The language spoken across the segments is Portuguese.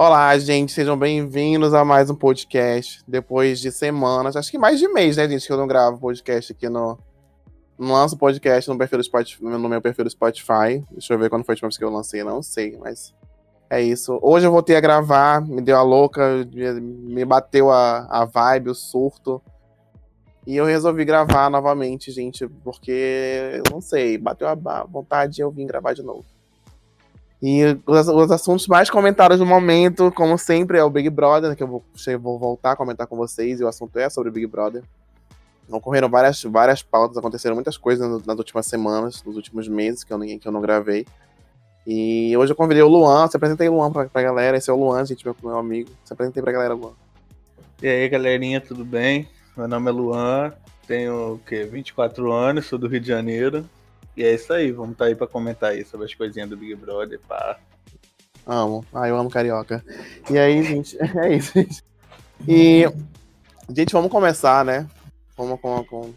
Olá, gente, sejam bem-vindos a mais um podcast. Depois de semanas, acho que mais de mês, né, gente, que eu não gravo podcast aqui no. Não lanço podcast no, perfil Spotify, no meu perfil do Spotify. Deixa eu ver quando foi a última vez que eu lancei, não sei, mas é isso. Hoje eu voltei a gravar, me deu a louca, me bateu a, a vibe, o surto. E eu resolvi gravar novamente, gente, porque, eu não sei, bateu a vontade e eu vim gravar de novo. E os, os, assuntos mais comentados no momento, como sempre, é o Big Brother, que eu vou, vou voltar a comentar com vocês, e o assunto é sobre o Big Brother. Ocorreram várias, várias pautas, aconteceram muitas coisas nas últimas semanas, nos últimos meses que eu, que eu não gravei. E hoje eu convidei o Luan, se apresentei o Luan pra, pra galera, esse é o Luan, gente, meu, meu amigo. Se apresentei pra galera, Luan. E aí, galerinha, tudo bem? Meu nome é Luan, tenho o quê? 24 anos, sou do Rio de Janeiro. E é isso aí, vamos estar tá aí para comentar aí sobre as coisinhas do Big Brother, pá. Amo. Ah, eu amo carioca. E aí, gente, é isso, gente. E, gente, vamos começar, né? Vamos com, com...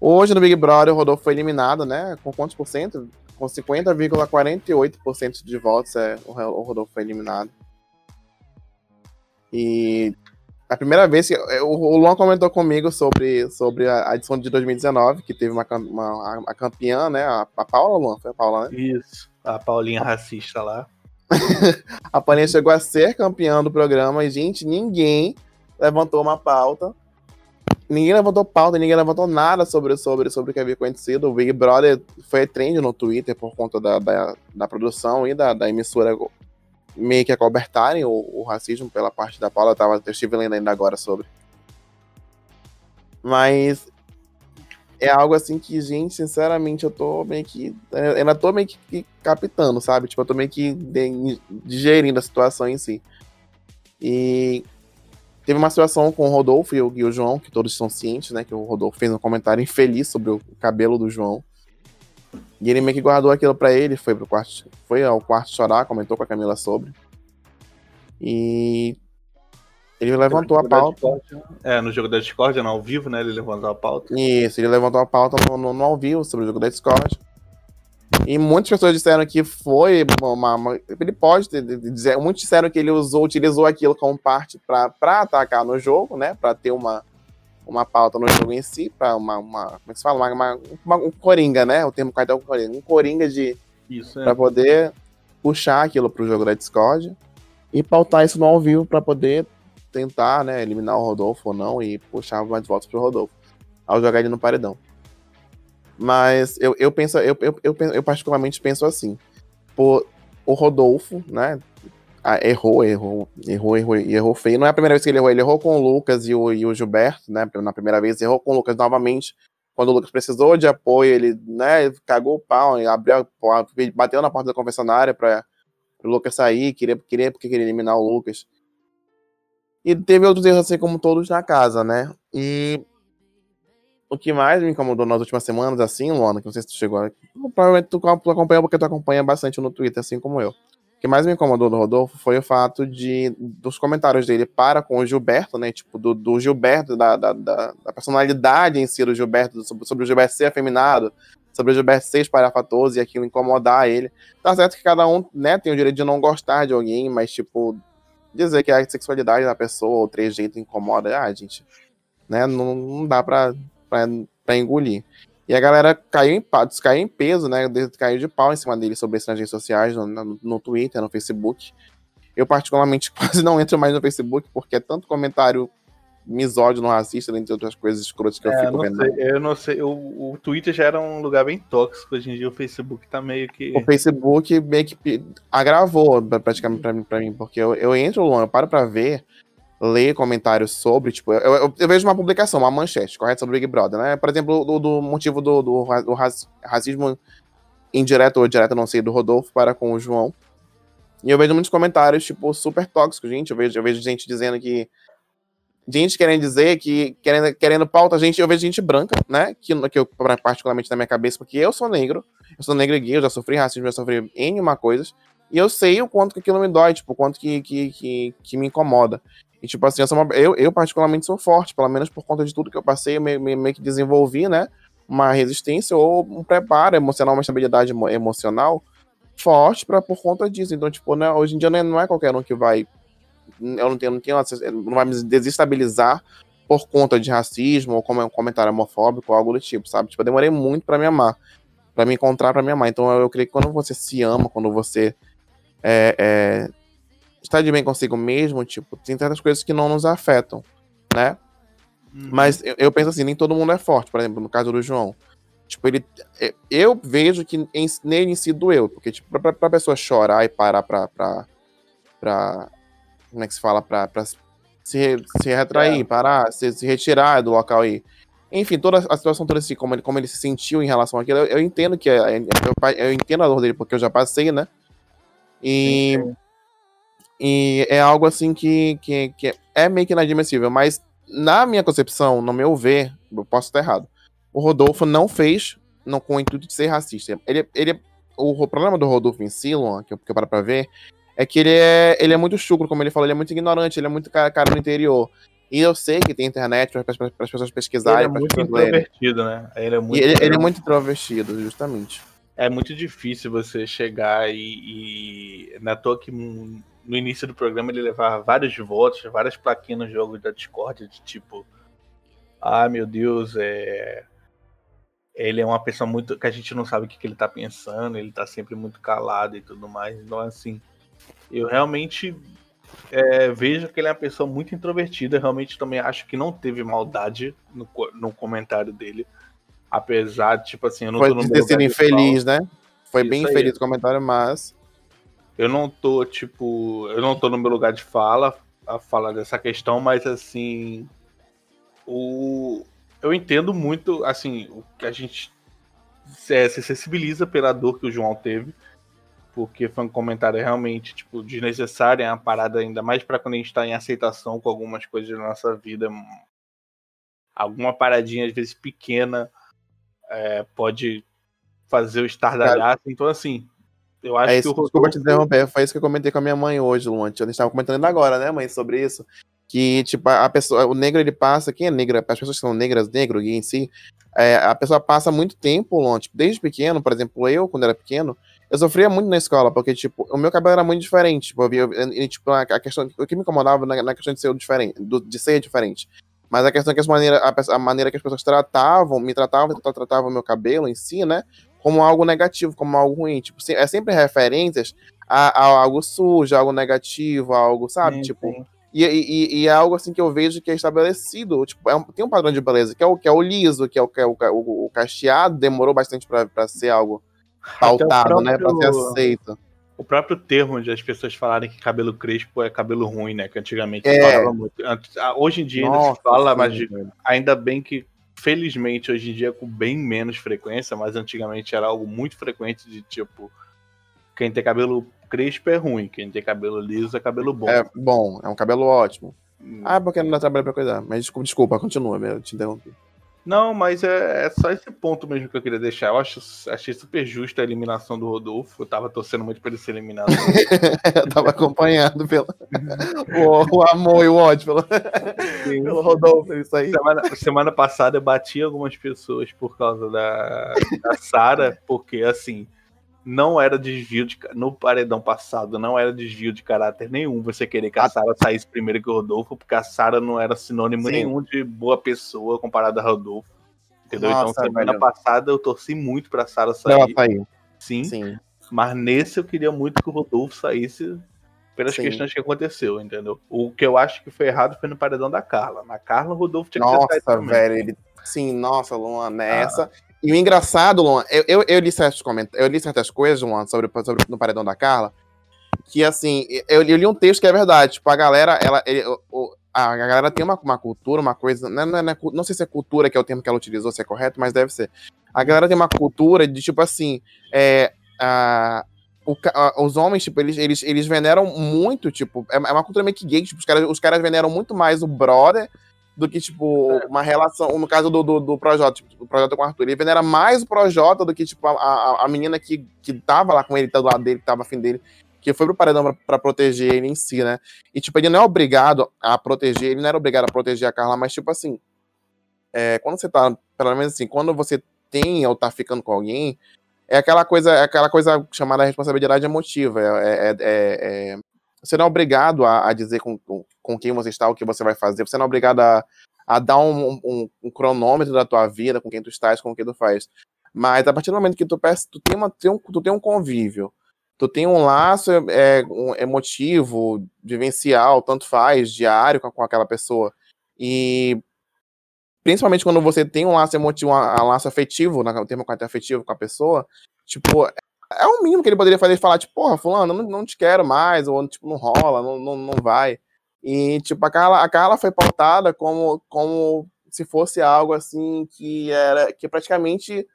Hoje no Big Brother o Rodolfo foi eliminado, né? Com quantos por cento? Com 50,48% de votos é, o Rodolfo foi eliminado. E a primeira vez que. O Luan comentou comigo sobre, sobre a edição de 2019, que teve uma, uma a campeã, né? A, a Paula, Luan? Foi a Paula, né? Isso, a Paulinha racista lá. a Paulinha chegou a ser campeã do programa e, gente, ninguém levantou uma pauta. Ninguém levantou pauta, ninguém levantou nada sobre, sobre, sobre o que havia acontecido. O Big Brother foi trend no Twitter por conta da, da, da produção e da, da emissora meio que acobertarem o, o, racismo pela parte da Paula. Eu, tava, eu estive lendo ainda agora sobre. Mas é algo assim que, gente, sinceramente, eu tô meio que. Ainda tô meio que captando, sabe? Tipo, eu tô meio que digerindo a situação em si. E teve uma situação com o Rodolfo e o, e o João, que todos são cientes, né? Que o Rodolfo fez um comentário infeliz sobre o cabelo do João. E ele meio que guardou aquilo para ele, foi pro quarto, foi ao quarto chorar, comentou com a Camila sobre. E ele levantou a pauta. Né? É, no jogo da Discord, no ao vivo, né? Ele levantou a pauta. Isso, ele levantou a pauta no, no, no ao vivo sobre o jogo da Discord. E muitas pessoas disseram que foi uma, uma ele pode dizer, muitos disseram que ele usou, utilizou aquilo como parte para atacar no jogo, né? Para ter uma uma pauta no jogo em si, para uma, uma, Como é que se fala? Uma, uma, um coringa, né? O termo cartão coringa. Um coringa de. Isso, é. Pra poder puxar aquilo pro jogo da Discord e pautar isso no ao vivo para poder tentar, né, eliminar o Rodolfo ou não e puxar mais votos pro Rodolfo ao jogar ele no paredão. Mas eu, eu penso, eu, eu, eu, eu particularmente penso assim. Por, o Rodolfo, né? Ah, errou, errou, errou, errou, errou feio. Não é a primeira vez que ele errou, ele errou com o Lucas e o, e o Gilberto, né? Na primeira vez, errou com o Lucas novamente. Quando o Lucas precisou de apoio, ele, né, cagou o pau, abriu, bateu na porta da confessionária para o Lucas sair, queria, queria porque queria eliminar o Lucas. E teve outros erros assim como todos na casa, né? E o que mais me incomodou nas últimas semanas, assim, Luana, que não sei se tu chegou provavelmente tu acompanha porque tu acompanha bastante no Twitter, assim como eu que mais me incomodou do Rodolfo foi o fato de dos comentários dele para com o Gilberto, né? Tipo, do, do Gilberto, da, da, da, personalidade em si do Gilberto, sobre, sobre o Gilberto ser afeminado, sobre o Gilberto ser espalhafatoso e aquilo incomodar ele. Tá certo que cada um né, tem o direito de não gostar de alguém, mas, tipo, dizer que a sexualidade da pessoa ou o trejeito incomoda, ah, gente, né? Não, não dá pra, pra, pra engolir. E a galera caiu em, caiu em peso, né? Caiu de pau em cima dele sobre isso nas redes sociais, no, no, no Twitter, no Facebook. Eu, particularmente, quase não entro mais no Facebook, porque é tanto comentário misógino, racista, entre outras coisas escrotas que é, eu fico vendo. Sei, eu não sei, o, o Twitter já era um lugar bem tóxico, hoje em dia o Facebook tá meio que... O Facebook meio que agravou praticamente pra mim, pra mim porque eu, eu entro, eu paro pra ver ler comentários sobre, tipo, eu, eu, eu, vejo uma publicação, uma manchete, correto, sobre o Big Brother, né? Por exemplo, do, do motivo do, do, do, racismo indireto ou direto, não sei, do Rodolfo para com o João. E eu vejo muitos comentários, tipo, super tóxicos, gente. Eu vejo, eu vejo gente dizendo que. Gente querendo dizer que. Querendo, querendo pauta, gente, eu vejo gente branca, né? Que, que eu, particularmente na minha cabeça, porque eu sou negro, eu sou negro e gay, eu já sofri racismo, já sofri N uma coisas. E eu sei o quanto que aquilo me dói, tipo, o quanto que, que, que, que me incomoda. E, tipo assim, eu, uma, eu, eu, particularmente sou forte, pelo menos por conta de tudo que eu passei, eu meio, meio que desenvolvi, né? Uma resistência ou um preparo emocional, uma estabilidade emocional forte pra, por conta disso. Então, tipo, né, hoje em dia não é, não é qualquer um que vai. Eu não tenho, não tenho não vai me desestabilizar por conta de racismo ou como é um comentário homofóbico ou algo do tipo, sabe? Tipo, eu demorei muito para me amar, para me encontrar, para me amar. Então eu, eu creio que quando você se ama, quando você é, é, está de bem consigo mesmo, tipo, tem tantas coisas que não nos afetam, né? Uhum. Mas eu, eu, penso assim, nem todo mundo é forte, por exemplo, no caso do João. Tipo, ele. É, eu vejo que em, nele em si doeu, porque, tipo, pra, pra pessoa chorar e parar pra. pra, pra como é que se fala? Pra, pra se, se retrair, é. parar, se, se retirar do local aí. Enfim, toda a situação toda assim, como ele, como ele se sentiu em relação àquilo, eu, eu entendo que é, eu, eu, entendo a dor dele, porque eu já passei, né? E, sim, sim. E é algo assim que, que, que é meio que inadmissível, mas na minha concepção, no meu ver, eu posso estar errado. O Rodolfo não fez não, com o intuito de ser racista. Ele, ele, o, o problema do Rodolfo em si, que eu, que eu paro pra ver, é que ele é, ele é muito chucro, como ele falou, ele é muito ignorante, ele é muito cara, cara no interior. E eu sei que tem internet para as pessoas pesquisarem. Ele é muito introvertido, né? Ele é muito, ele, ele, é muito introvertido, justamente. É muito difícil você chegar e. e... Na é toa que no início do programa ele levava vários votos, várias plaquinhas no jogo da Discord, de tipo. Ah, meu Deus, é. Ele é uma pessoa muito. que a gente não sabe o que, que ele tá pensando, ele tá sempre muito calado e tudo mais. Então, assim. Eu realmente é, vejo que ele é uma pessoa muito introvertida. Realmente também acho que não teve maldade no, no comentário dele. Apesar de, tipo assim, eu não Foi tô no ter sido infeliz, né? Foi Isso bem infeliz o comentário, mas. Eu não tô, tipo. Eu não tô no meu lugar de fala a falar dessa questão, mas assim. O, eu entendo muito, assim, o que a gente é, se sensibiliza pela dor que o João teve porque foi um comentário realmente tipo desnecessário, é uma parada ainda mais para quando a gente está em aceitação com algumas coisas da nossa vida, alguma paradinha às vezes pequena é, pode fazer o estardalhaço. Então assim, eu acho é isso, que o Rodolfo... Desculpa te interromper, foi isso que eu comentei com a minha mãe hoje, Luan. A gente estava comentando agora, né, mãe, sobre isso. Que, tipo, a pessoa, o negro ele passa, quem é negra? As pessoas que são negras, negro em si, é, a pessoa passa muito tempo, Luan, tipo, desde pequeno, por exemplo, eu, quando era pequeno, eu sofria muito na escola, porque, tipo, o meu cabelo era muito diferente. Tipo, eu, eu, tipo a questão, o que me incomodava na, na questão de ser diferente, do, de ser diferente. Mas a questão é que a maneira, a, a, maneira que as pessoas tratavam, me tratavam, tratavam o meu cabelo em si, né? Como algo negativo, como algo ruim. Tipo, é sempre referências a, a algo sujo, algo negativo, algo, sabe? Sim, tipo. Sim. E, e, e, é algo assim que eu vejo que é estabelecido. Tipo, é um, tem um padrão de beleza, que é o, que é o liso, que é o, que é o, o, o cacheado, demorou bastante para ser algo pautado, próprio, né? Pra ser aceito. O próprio termo de as pessoas falarem que cabelo crespo é cabelo ruim, né? Que antigamente é. falava muito. Ah, hoje em dia Nossa, ainda se fala, mas ainda bem que, felizmente, hoje em dia com bem menos frequência, mas antigamente era algo muito frequente de tipo. Quem tem cabelo crespo é ruim, quem tem cabelo liso é cabelo bom. É bom, é um cabelo ótimo. Hum. Ah, porque não dá trabalho pra cuidar. Mas desculpa, desculpa continua, eu te interrompi. Não, mas é, é, só esse ponto mesmo que eu queria deixar. Eu acho, achei super justa a eliminação do Rodolfo. Eu tava torcendo muito pra ele ser eliminado. eu tava acompanhando pelo o, o, amor e o ódio pelo, pelo Rodolfo, isso aí. Semana, semana passada eu bati algumas pessoas por causa da, da Sara, porque assim não era desvio de. No paredão passado, não era desvio de caráter nenhum você querer que a Sara saísse primeiro que o Rodolfo, porque a Sara não era sinônimo Sim. nenhum de boa pessoa comparada a Rodolfo. Entendeu? Então, Nossa, então, semana velho. passada eu torci muito pra Sara sair. Ela saiu. Sim, Sim. Mas nesse eu queria muito que o Rodolfo saísse pelas Sim. questões que aconteceu, entendeu? O que eu acho que foi errado foi no paredão da Carla. Na Carla, o Rodolfo tinha que Nossa, velho, ele. Sim, nossa, Luan, nessa. Ah. E o engraçado, Luan, eu, eu, eu li certos comentários, eu li certas coisas, Luan, sobre, sobre no paredão da Carla, que assim, eu, eu, li um texto que é verdade, tipo, a galera, ela, ele, o, a galera tem uma, uma cultura, uma coisa, não, não, não, não, sei se é cultura que é o termo que ela utilizou, se é correto, mas deve ser. A galera tem uma cultura de, tipo assim, é, a, o, a, os homens, tipo, eles, eles, eles veneram muito, tipo, é, é uma cultura meio que gay, tipo, os caras, os caras veneram muito mais o brother do que, tipo, é. uma relação. No caso do, do, do Projota, tipo, o Projota com o Arthur. Ele venera mais o Projota do que, tipo, a, a, a, menina que, que tava lá com ele, tá do lado dele, que tava afim dele, que foi pro paredão pra, pra, proteger ele em si, né? E, tipo, ele não é obrigado a proteger, ele não era obrigado a proteger a Carla, mas, tipo assim, é, quando você tá, pelo menos assim, quando você tem ou tá ficando com alguém, é aquela coisa, é aquela coisa chamada responsabilidade emotiva. É, é, é, é você não é obrigado a, a dizer com, com, quem você está, o que você vai fazer. Você não é obrigado a, a dar um, um, um, cronômetro da tua vida, com quem tu estás, com quem tu faz. Mas a partir do momento que tu, peça, tu, tem, uma, tem um, tu tem um convívio, tu tem um laço é, um emotivo, vivencial, tanto faz, diário com, com aquela pessoa. E principalmente quando você tem um laço emotivo, um, laço afetivo, o termo afetivo com a pessoa, tipo, é o mínimo que ele poderia fazer, falar, tipo, porra, fulano, não, não te quero mais, ou tipo, não rola, não, não, não vai. E, tipo, a Carla, a Carla foi pautada como, como se fosse algo, assim, que era, que praticamente,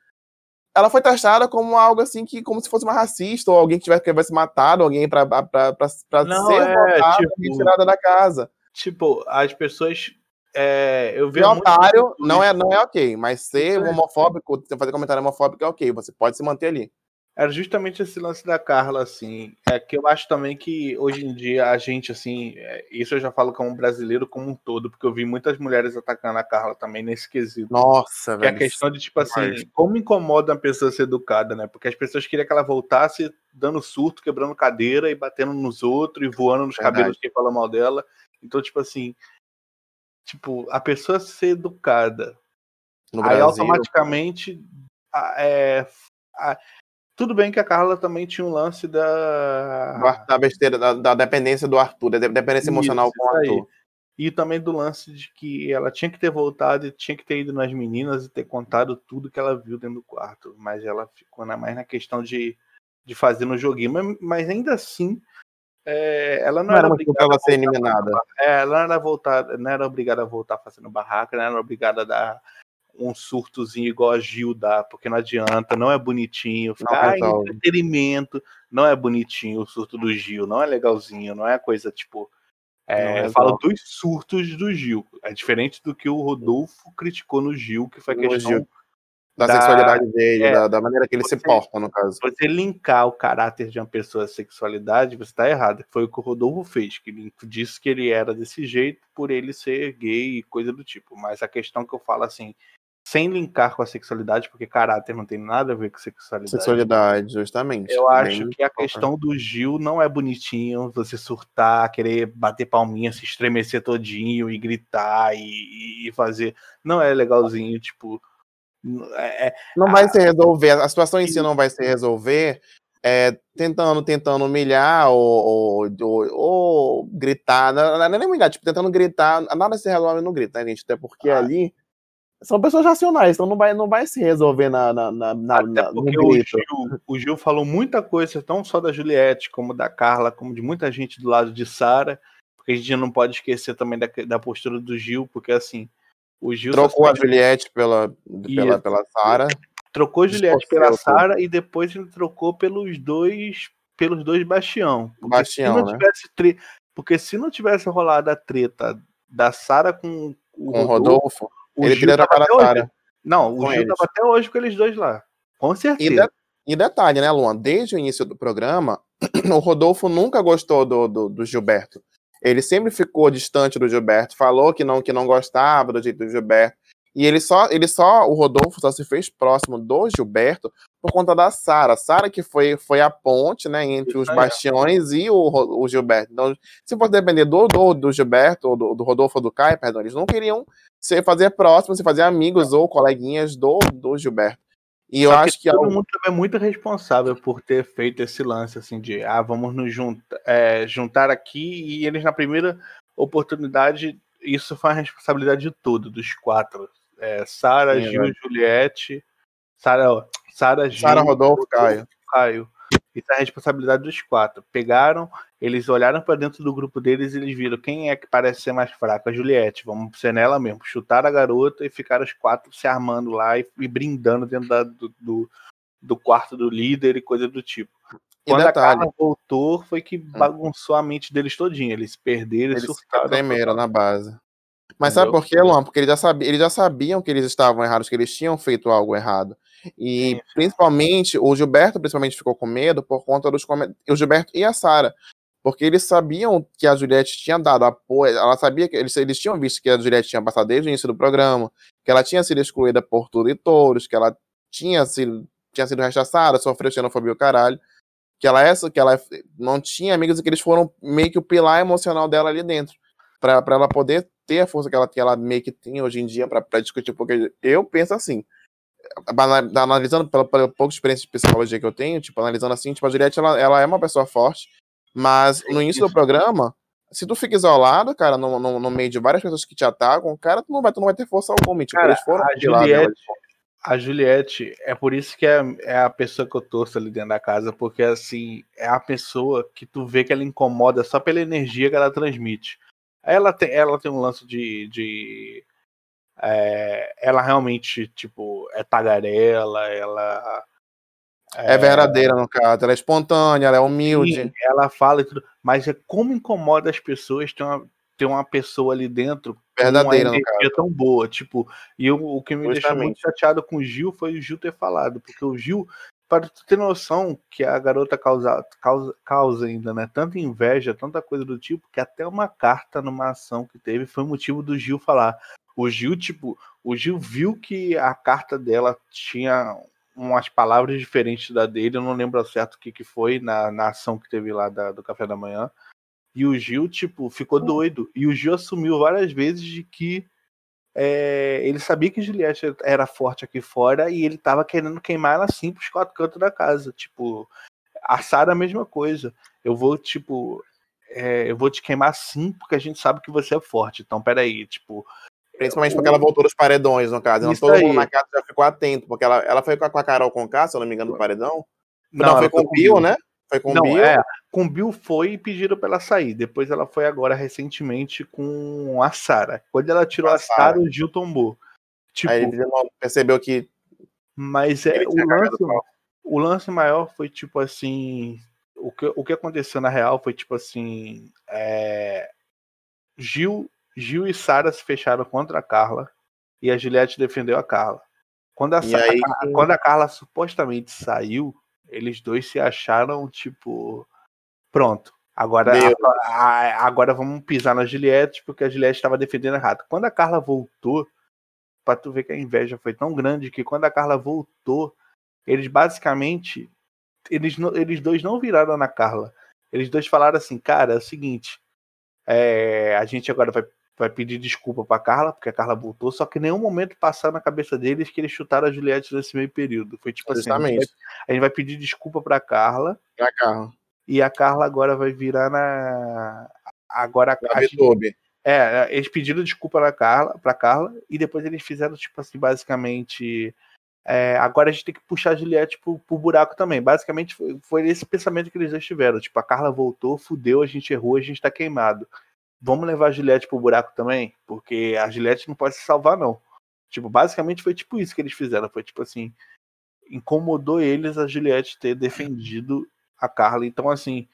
ela foi taxada como algo, assim, que, como se fosse uma racista, ou alguém que tivesse, que tivesse matado alguém pra, pra, pra, pra, não, ser é, tipo, retirada da casa. Tipo, as pessoas é, eu vi otário não é, não é ok, mas ser homofóbico, fazer comentário homofóbico é ok, você pode se manter ali. Era justamente esse lance da Carla, assim, é que eu acho também que hoje em dia a gente, assim, é, isso eu já falo como brasileiro como um todo, porque eu vi muitas mulheres atacando a Carla também nesse quesito. Nossa, que velho. Que é a questão de, tipo assim, como incomoda uma pessoa ser educada, né? Porque as pessoas queriam que ela voltasse dando surto, quebrando cadeira e batendo nos outros e voando nos Verdade. cabelos que fala mal dela. Então, tipo assim, tipo, a pessoa ser educada. No aí Brasil. automaticamente é, a, tudo bem que a Carla também tinha um lance da. Da besteira, da, da dependência do Arthur, da dependência isso, emocional com o Arthur. E também do lance de que ela tinha que ter voltado e tinha que ter ido nas meninas e ter contado tudo que ela viu dentro do quarto. Mas ela ficou na, mais na questão de, de fazer no joguinho. Mas, mas ainda assim, é, ela não, não era, era obrigada a ser eliminada. É, ela não era, voltar, não era obrigada a voltar fazendo barraca, não era obrigada a dar um surtozinho igual a Gil dá, porque não adianta, não é bonitinho. Ficar, ah, entretenimento, não é bonitinho o surto do Gil, não é legalzinho, não é coisa tipo. É, é fala dos surtos do Gil. É diferente do que o Rodolfo criticou no Gil, que foi a questão da, da sexualidade dele, é, da, da, maneira que ele você, se porta, no caso. Você linkar o caráter de uma pessoa à sexualidade, você está errado. Foi o que o Rodolfo fez, que disse que ele era desse jeito por ele ser gay e coisa do tipo. Mas a questão que eu falo assim, sem linkar com a sexualidade, porque caráter não tem nada a ver com sexualidade. Sexualidade, justamente. Eu acho que a questão do Gil não é bonitinho, você surtar, querer bater palminha, se estremecer todinho e gritar e, e fazer. Não é legalzinho, tipo é, é, não vai se resolver, a situação em si não vai se resolver é, tentando, tentando humilhar ou, ou, ou, ou gritar, não, é nem humilhar, tipo, tentando gritar, nada se resolve no grito, né, gente? Até porque ah. ali são pessoas racionais, então não vai, não vai se resolver na, na, na, na porque no grito. O Gil, o Gil falou muita coisa, não só da Juliette, como da Carla, como de muita gente do lado de Sara, porque a gente não pode esquecer também da, da postura do Gil, porque assim, o Gil Trocou a Juliette pela, pela, pela Sara. Trocou a Juliette pela Sara e depois ele trocou pelos dois pelos dois Bastião. Porque Bastião, se não né? tivesse tre... Porque se não tivesse rolado a treta da Sara com o com Rodolfo, Rodolfo o ele Gil tava a Sara. Não, o Gil eles. tava até hoje com eles dois lá. Com certeza. E, de... e detalhe, né, Luan? Desde o início do programa, o Rodolfo nunca gostou do, do, do Gilberto. Ele sempre ficou distante do Gilberto, falou que não que não gostava do jeito do Gilberto. E ele só, ele só, o Rodolfo só se fez próximo do Gilberto por conta da Sara. Sara que foi, foi a ponte, né, entre os bastiões e o, o Gilberto. Então, se fosse depender do, do, do Gilberto, ou do, do Rodolfo ou do Caio, perdão, eles não queriam se fazer próximos, se fazer amigos ou coleguinhas do, do Gilberto. E eu acho que, todo algo... mundo também é muito responsável por ter feito esse lance assim de ah, vamos nos juntar, é, juntar aqui e eles na primeira oportunidade isso foi a responsabilidade de tudo, dos quatro. É, Sara, Gil, é. Juliette, Sara, Sara, Sara, Rodolfo, Caio. Caio. Isso é a responsabilidade dos quatro. Pegaram, eles olharam para dentro do grupo deles e eles viram quem é que parece ser mais fraco. A Juliette, vamos ser nela mesmo. Chutaram a garota e ficaram os quatro se armando lá e, e brindando dentro da, do, do, do, quarto do líder e coisa do tipo. Quando a Carla voltou, foi que hum. bagunçou a mente deles todinho. Eles perderam eles e surtaram. Tremeram na base. Mas sabe por quê, Luan? Porque eles já, sabiam, eles já sabiam que eles estavam errados, que eles tinham feito algo errado. E Sim. principalmente, o Gilberto principalmente ficou com medo por conta dos comentários. O Gilberto e a Sara. Porque eles sabiam que a Juliette tinha dado apoio, ela sabia que eles, eles tinham visto que a Juliette tinha passado desde o início do programa, que ela tinha sido excluída por tudo e todos, que ela tinha sido, tinha sido rechaçada, sofreu xenofobia o caralho. Que ela, essa, é, que ela não tinha amigos e que eles foram meio que o pilar emocional dela ali dentro. Para ela poder ter a força que ela, que ela meio que tem hoje em dia para discutir. Porque eu penso assim, analisando pela, pela pouca experiência de psicologia que eu tenho, tipo, analisando assim, tipo, a Juliette, ela, ela é uma pessoa forte, mas no início do programa, se tu fica isolado, cara, no, no, no, meio de várias pessoas que te atacam, cara, tu não vai, tu não vai ter força alguma. Tipo, cara, eles foram a Juliette, a Juliette, é por isso que é, é, a pessoa que eu torço ali dentro da casa, porque assim, é a pessoa que tu vê que ela incomoda só pela energia que ela transmite. Ela tem, ela tem um lance de, de é, ela realmente, tipo, é tagarela, ela. É, é, verdadeira, no caso, ela é espontânea, ela é humilde. Sim, ela fala e tudo, mas é como incomoda as pessoas ter uma, ter uma pessoa ali dentro verdadeira, uma energia tão boa. Tipo, e eu, o que me Justamente. deixou muito chateado com o Gil foi o Gil ter falado, porque o Gil, para tu ter noção que a garota causa, causa, causa ainda, né? Tanta inveja, tanta coisa do tipo, que até uma carta numa ação que teve foi motivo do Gil falar: o Gil, tipo, o Gil viu que a carta dela tinha umas palavras diferentes da dele, eu não lembro certo o que, que foi na, na ação que teve lá da, do café da manhã. E o Gil, tipo, ficou doido. E o Gil assumiu várias vezes de que é, ele sabia que Juliette era forte aqui fora e ele tava querendo queimar ela assim pros quatro cantos da casa. Tipo, a Sara a mesma coisa. Eu vou, tipo, é, eu vou te queimar sim porque a gente sabe que você é forte. Então, peraí, tipo, Principalmente porque ela voltou dos paredões, no caso. Não, todo aí. mundo na casa já ficou atento, porque ela, ela foi com a, Carol com K, se eu não me engano, do paredão. Não, não foi com o Bill, né? Foi com o Bill. É, com o Bill foi e pediram pra ela sair. Depois ela foi agora recentemente com a Sara. Quando ela tirou a, a Sara, o Gil tombou. Tipo, aí ele percebeu que. Mas é, o lance, o lance maior foi tipo assim. O que, o que aconteceu na real foi tipo assim. É, Gil Gil e Sara se fecharam contra a Carla e a Juliette defendeu a Carla. Quando a, aí... quando a Carla supostamente saiu, eles dois se acharam tipo pronto. Agora, a, a, agora vamos pisar na Juliette porque a Juliette estava defendendo errado. Quando a Carla voltou, para tu ver que a inveja foi tão grande que quando a Carla voltou, eles basicamente eles, eles dois não viraram na Carla. Eles dois falaram assim, cara, é o seguinte, é, a gente agora vai vai pedir desculpa para Carla, porque a Carla voltou, só que nenhum momento passaram na cabeça deles que eles chutaram a Juliette nesse meio período. Foi tipo assim, a gente, vai, a gente vai pedir desculpa para Carla. Pra Carla. E a Carla agora vai virar na agora a YouTube. É, eles pediram desculpa para Carla, para Carla e depois eles fizeram tipo assim, basicamente é, agora a gente tem que puxar a Juliette pro, pro buraco também. Basicamente foi, foi, esse pensamento que eles já tiveram. Tipo, a Carla voltou, fudeu, a gente errou, a gente tá queimado vamos levar a Juliette pro buraco também? Porque a Juliette não pode se salvar, não. Tipo, basicamente foi tipo isso que eles fizeram. Foi tipo assim, incomodou eles a Juliette ter defendido a Carla. Então, assim,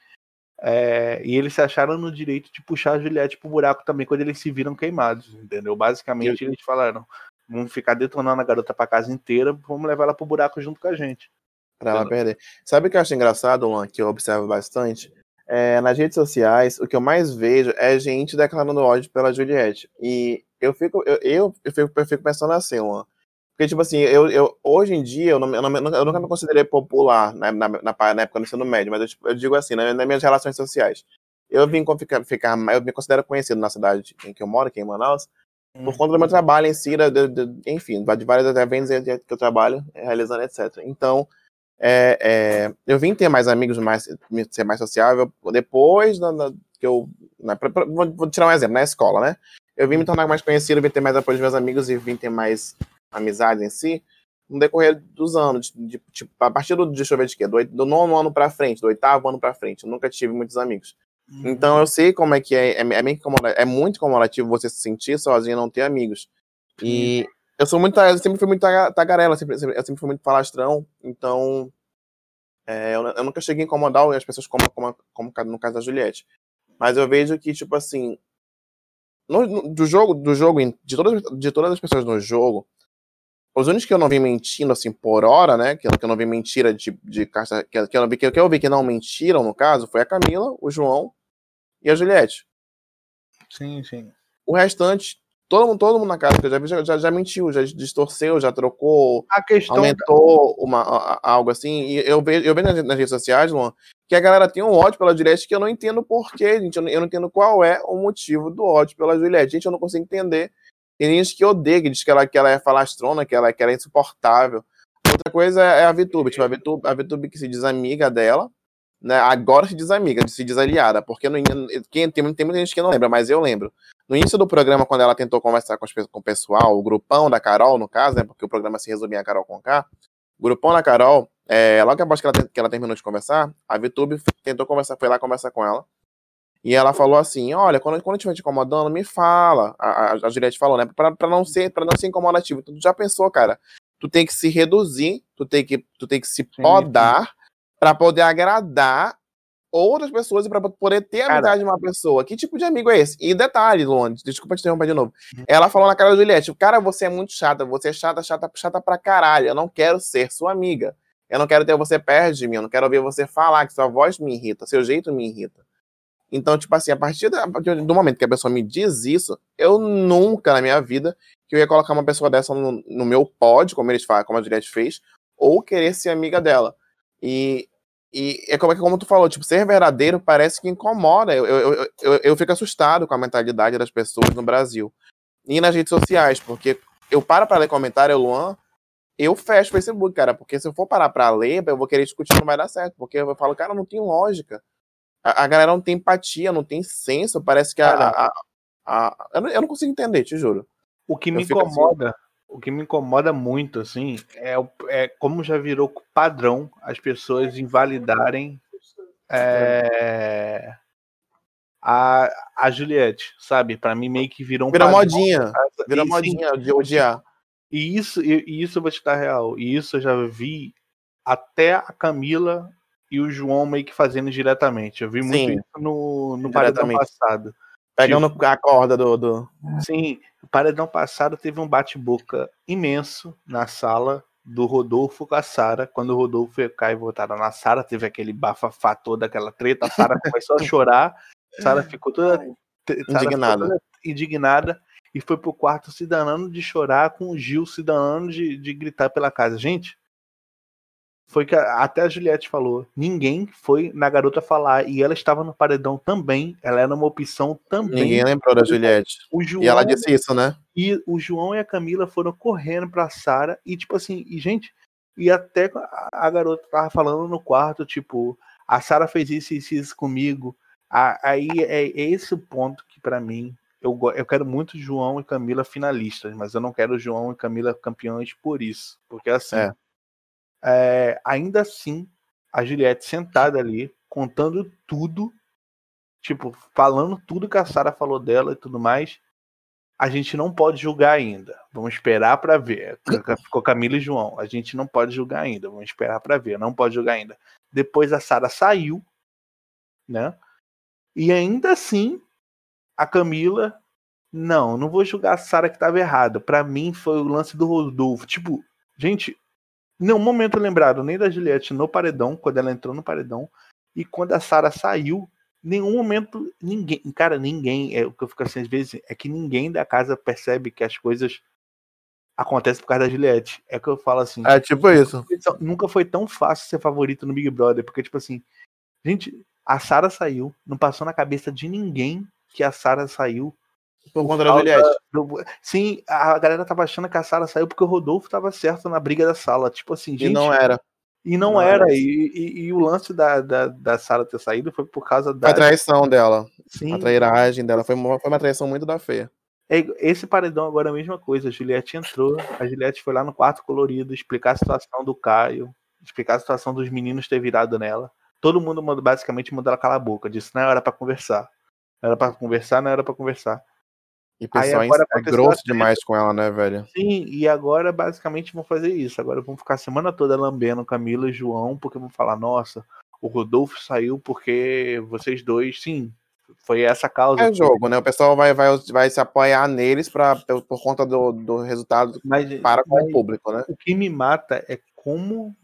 é, e eles se acharam no direito de puxar a Juliette pro buraco também quando eles se viram queimados, entendeu? Basicamente eles falaram, vamos ficar detonando a garota pra casa inteira, vamos levar ela pro buraco junto com a gente. Pra ela perder. Sabe o que eu acho engraçado, Luan, que eu observo bastante? É, nas redes sociais, o que eu mais vejo é gente declarando ódio pela Juliette. E eu fico, eu, eu, eu, fico, eu fico pensando assim, mano. Porque, tipo assim, eu, eu, hoje em dia, eu, não, eu, não, eu nunca me considerei popular na, na, na, na época do ensino médio, mas eu, tipo, eu digo assim, né, nas minhas relações sociais. Eu vim ficar, ficar, eu me considero conhecido na cidade em que eu moro, aqui em Manaus, por uhum. conta do meu trabalho em si, de, de, de, enfim, de vários eventos que eu trabalho, realizando, etc. Então, é, é, eu vim ter mais amigos, mais, ser mais sociável depois da, da, que eu. Na, pra, pra, vou, vou, tirar um exemplo, na escola, né? Eu vim me tornar mais conhecido, vim ter mais apoio dos meus amigos e vim ter mais amizade em si no decorrer dos anos. De, tipo, a partir do, deixa eu ver de quê? Do, do nono ano pra frente, do oitavo ano pra frente. Eu nunca tive muitos amigos. Uhum. Então eu sei como é que é. É, é, é muito comemorativo você se sentir sozinho e não ter amigos. E eu sou muito. Eu sempre fui muito tagarela, sempre, eu sempre fui muito falastrão, então. É, eu, eu, nunca cheguei a incomodar as pessoas como, como, como no caso da Juliette. Mas eu vejo que, tipo assim. No, no, do jogo, do jogo, de todas, de todas as pessoas no jogo, os únicos que eu não vi mentindo, assim, por hora, né? Que, que eu não vi mentira de, de caixa. Que, que, eu vi, que, que eu vi que não mentiram, no caso, foi a Camila, o João e a Juliette. Sim, sim. O restante Todo mundo, todo mundo na casa que eu já vi já, já, mentiu, já distorceu, já trocou, A questão aumentou uma, a- a- algo assim. E eu vejo, eu vejo nas, nas redes sociais, Luan, que a galera tem um ódio pela Juliette que eu não entendo por quê, gente. Eu não, eu não entendo qual é o motivo do ódio pela Juliette. Gente, eu não consigo entender. Tem gente que odeia, que diz que ela, que ela é falastrona, que ela, que ela é insuportável. Outra coisa é a VTube. Tipo, a VTube, a VTube que se diz amiga dela, né? Agora se diz amiga, se diz aliada. Porque no, quem, tem, tem muita gente que não lembra, mas eu lembro. No início do programa, quando ela tentou conversar com, as com o pessoal, o grupão da Carol, no caso, né? Porque o programa se resumia a Carol com K. O grupão da Carol, é, logo após que ela, que ela terminou de conversar, a VTube tentou conversar, foi lá conversar com ela. E ela falou assim: Olha, quando, quando estiver te incomodando, me fala. A, a, a Juliette falou, né? Pra, pra, não ser, pra não ser incomodativo. Tu já pensou, cara? Tu tem que se reduzir, tu tem que, tu tem que se podar pra poder agradar outras pessoas e pra poder ter a amizade de uma pessoa. Que tipo de amigo é esse? E detalhe, Luan, desculpa te interromper de novo. Uhum. Ela falou na cara da Juliette: Cara, você é muito chata, você é chata, chata, chata pra caralho. Eu não quero ser sua amiga. Eu não quero ter você perto de mim, eu não quero ouvir você falar, que sua voz me irrita, seu jeito me irrita. Então, tipo assim, a partir, da- a partir do momento que a pessoa me diz isso, eu nunca na minha vida que eu ia colocar uma pessoa dessa no, no meu pod, como eles falam, como a Juliette fez, ou querer ser amiga dela. E, e é como, é como tu falou, tipo, ser verdadeiro parece que incomoda. Eu, eu, eu, eu, eu fico assustado com a mentalidade das pessoas no Brasil. E nas redes sociais, porque eu paro pra ler comentário, Luan, eu fecho o Facebook, cara, porque se eu for parar pra ler, eu vou querer discutir, não vai dar certo, porque eu falo, cara, não tem lógica. A, a galera não tem empatia, não tem senso, parece que a. A- a- eu, não, eu não consigo entender, te juro. O que me Eu fico assim. O que me incomoda muito, assim, é, é como já virou padrão as pessoas invalidarem é, a, a Juliette, sabe? Pra mim meio que virou um Vira padrão. modinha, vira E, sim, modinha de odiar. E isso, e, e isso eu vou te dar real. E isso eu já vi até a Camila e o João meio que fazendo diretamente. Eu vi muito Sim. isso no, no paredão passado. Pegando a corda do. do... Sim, o paredão passado teve um bate-boca imenso na sala do Rodolfo com a Sara. Quando o Rodolfo e o Caio votaram na Sara, teve aquele bafafá toda, aquela treta. A Sara começou a chorar. Sara ficou toda Sara ficou Indignada. toda indignada e foi pro quarto se danando de chorar com o Gil se danando de, de gritar pela casa. Gente, foi que até a Juliette falou. Ninguém foi na garota falar. E ela estava no paredão também. Ela era uma opção também. Ninguém lembrou da Juliette. O João, E ela disse isso, né? e o João e a Camila foram correndo pra Sara e tipo assim, e gente, e até a, garota tava falando no quarto, tipo, a Sara fez isso e isso, isso comigo. Aí é, é esse o ponto que pra mim eu, eu quero muito João e Camila finalistas, mas eu não quero João e Camila campeões por isso, porque assim, É. é, ainda assim, a Juliette sentada ali, contando tudo, tipo, falando tudo que a Sara falou dela e tudo mais, a gente não pode julgar ainda. Vamos esperar pra ver. Ficou Camila e João. A gente não pode julgar ainda. Vamos esperar pra ver. Não pode julgar ainda. Depois a Sara saiu, né? E ainda assim, a Camila, não, não vou julgar a Sara que estava errada. Pra mim foi o lance do Rodolfo. Tipo, gente, nenhum momento lembraram nem da Juliette no paredão, quando ela entrou no paredão, e quando a Sara saiu, nenhum momento ninguém, cara, ninguém, é o que eu fico assim às vezes, é que ninguém da casa percebe que as coisas acontecem por causa da Juliette. É que eu falo assim, É tipo isso. nunca foi tão fácil ser favorito no Big Brother, porque, tipo assim, gente, a Sara saiu, não passou na cabeça de ninguém que a Sara saiu. Por conta da causa Juliette. Sim, a galera tava achando que a Sara saiu porque o Rodolfo tava certo na briga da sala. Tipo assim, E gente. não era. E não, não era. era. E, e- e o lance da, da, da Sara ter saído foi por causa da. A traição dela. Sim, A trairagem dela. Foi uma, foi uma traição muito da feia. É, Esse paredão agora é a mesma coisa. A Juliette entrou, a Juliette foi lá no quarto colorido explicar a situação do Caio, explicar a situação dos meninos ter virado nela. Todo mundo basicamente mandou ela calar a boca, disse não era pra conversar. Não era pra conversar, não era pra conversar. E o pessoal agora é grosso demais com ela, né, velho? Sim, e agora basicamente vão fazer isso. Agora vão ficar a semana toda lambendo Camila e João, porque vão falar, nossa, o Rodolfo saiu porque vocês dois, sim, foi essa a causa. É jogo, né? O pessoal vai, vai, vai se apoiar neles pra, por conta do, do resultado Mas, para com o público, né? o que me mata é como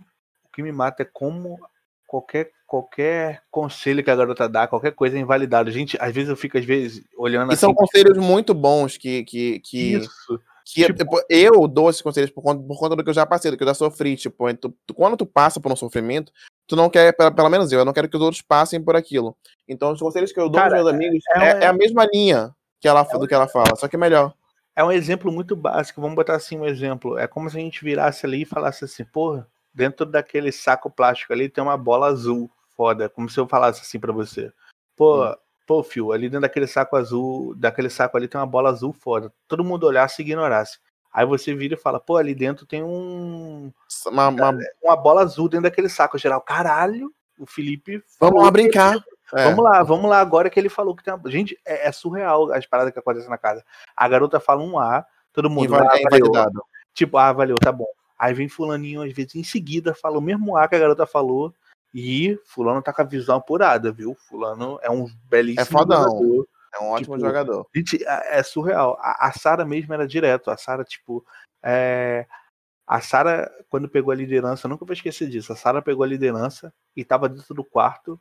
o que me mata é como qualquer, qualquer conselho que a garota dá, qualquer coisa é invalidado. Gente, às vezes eu fico, às vezes, olhando E assim. são conselhos muito bons que, que, que, Isso. que tipo- tipo, eu dou esses conselhos por conta, por conta do que eu já passei, do que eu já sofri. Tipo, tu- tu- quando tu passa por um sofrimento, tu não quer, pelo, pelo menos eu, eu não quero que os outros passem por aquilo. Então, os conselhos que eu dou Cara, aos meus amigos é é, uma- é a mesma linha que ela, É do que ela fala, só que é melhor. É um exemplo muito básico. Vamos botar assim um exemplo. É como se a gente virasse ali e falasse assim, porra, dentro daquele saco plástico ali tem uma bola azul. Foda. Como se eu falasse assim pra você. Pô, Hum. pô, fio, ali dentro daquele saco azul, daquele saco ali tem uma bola azul foda. Todo mundo olhasse e ignorasse. Aí você vira e fala, pô, ali dentro tem um Uma, uma- uma bola azul dentro daquele saco. Geral, caralho, o Felipe. vamos lá brincar. É. Vamos lá, vamos lá, agora que ele falou que tem uma. Gente, é, é surreal as paradas que acontecem na casa. A garota fala um A, todo mundo Inva- ah, valeu. Tipo, ah, valeu, tá bom. Aí vem fulaninho, às vezes, em seguida, fala o mesmo A que a garota falou. E fulano tá com a visão apurada, viu? Fulano é um belíssimo É fodão. jogador. É um ótimo Tipo, jogador. Gente, é é surreal. A, a Sara mesmo era direto. A Sara, tipo. é, A Sara, quando pegou a liderança, eu nunca vou esquecer disso. A Sara pegou a liderança e tava dentro do quarto,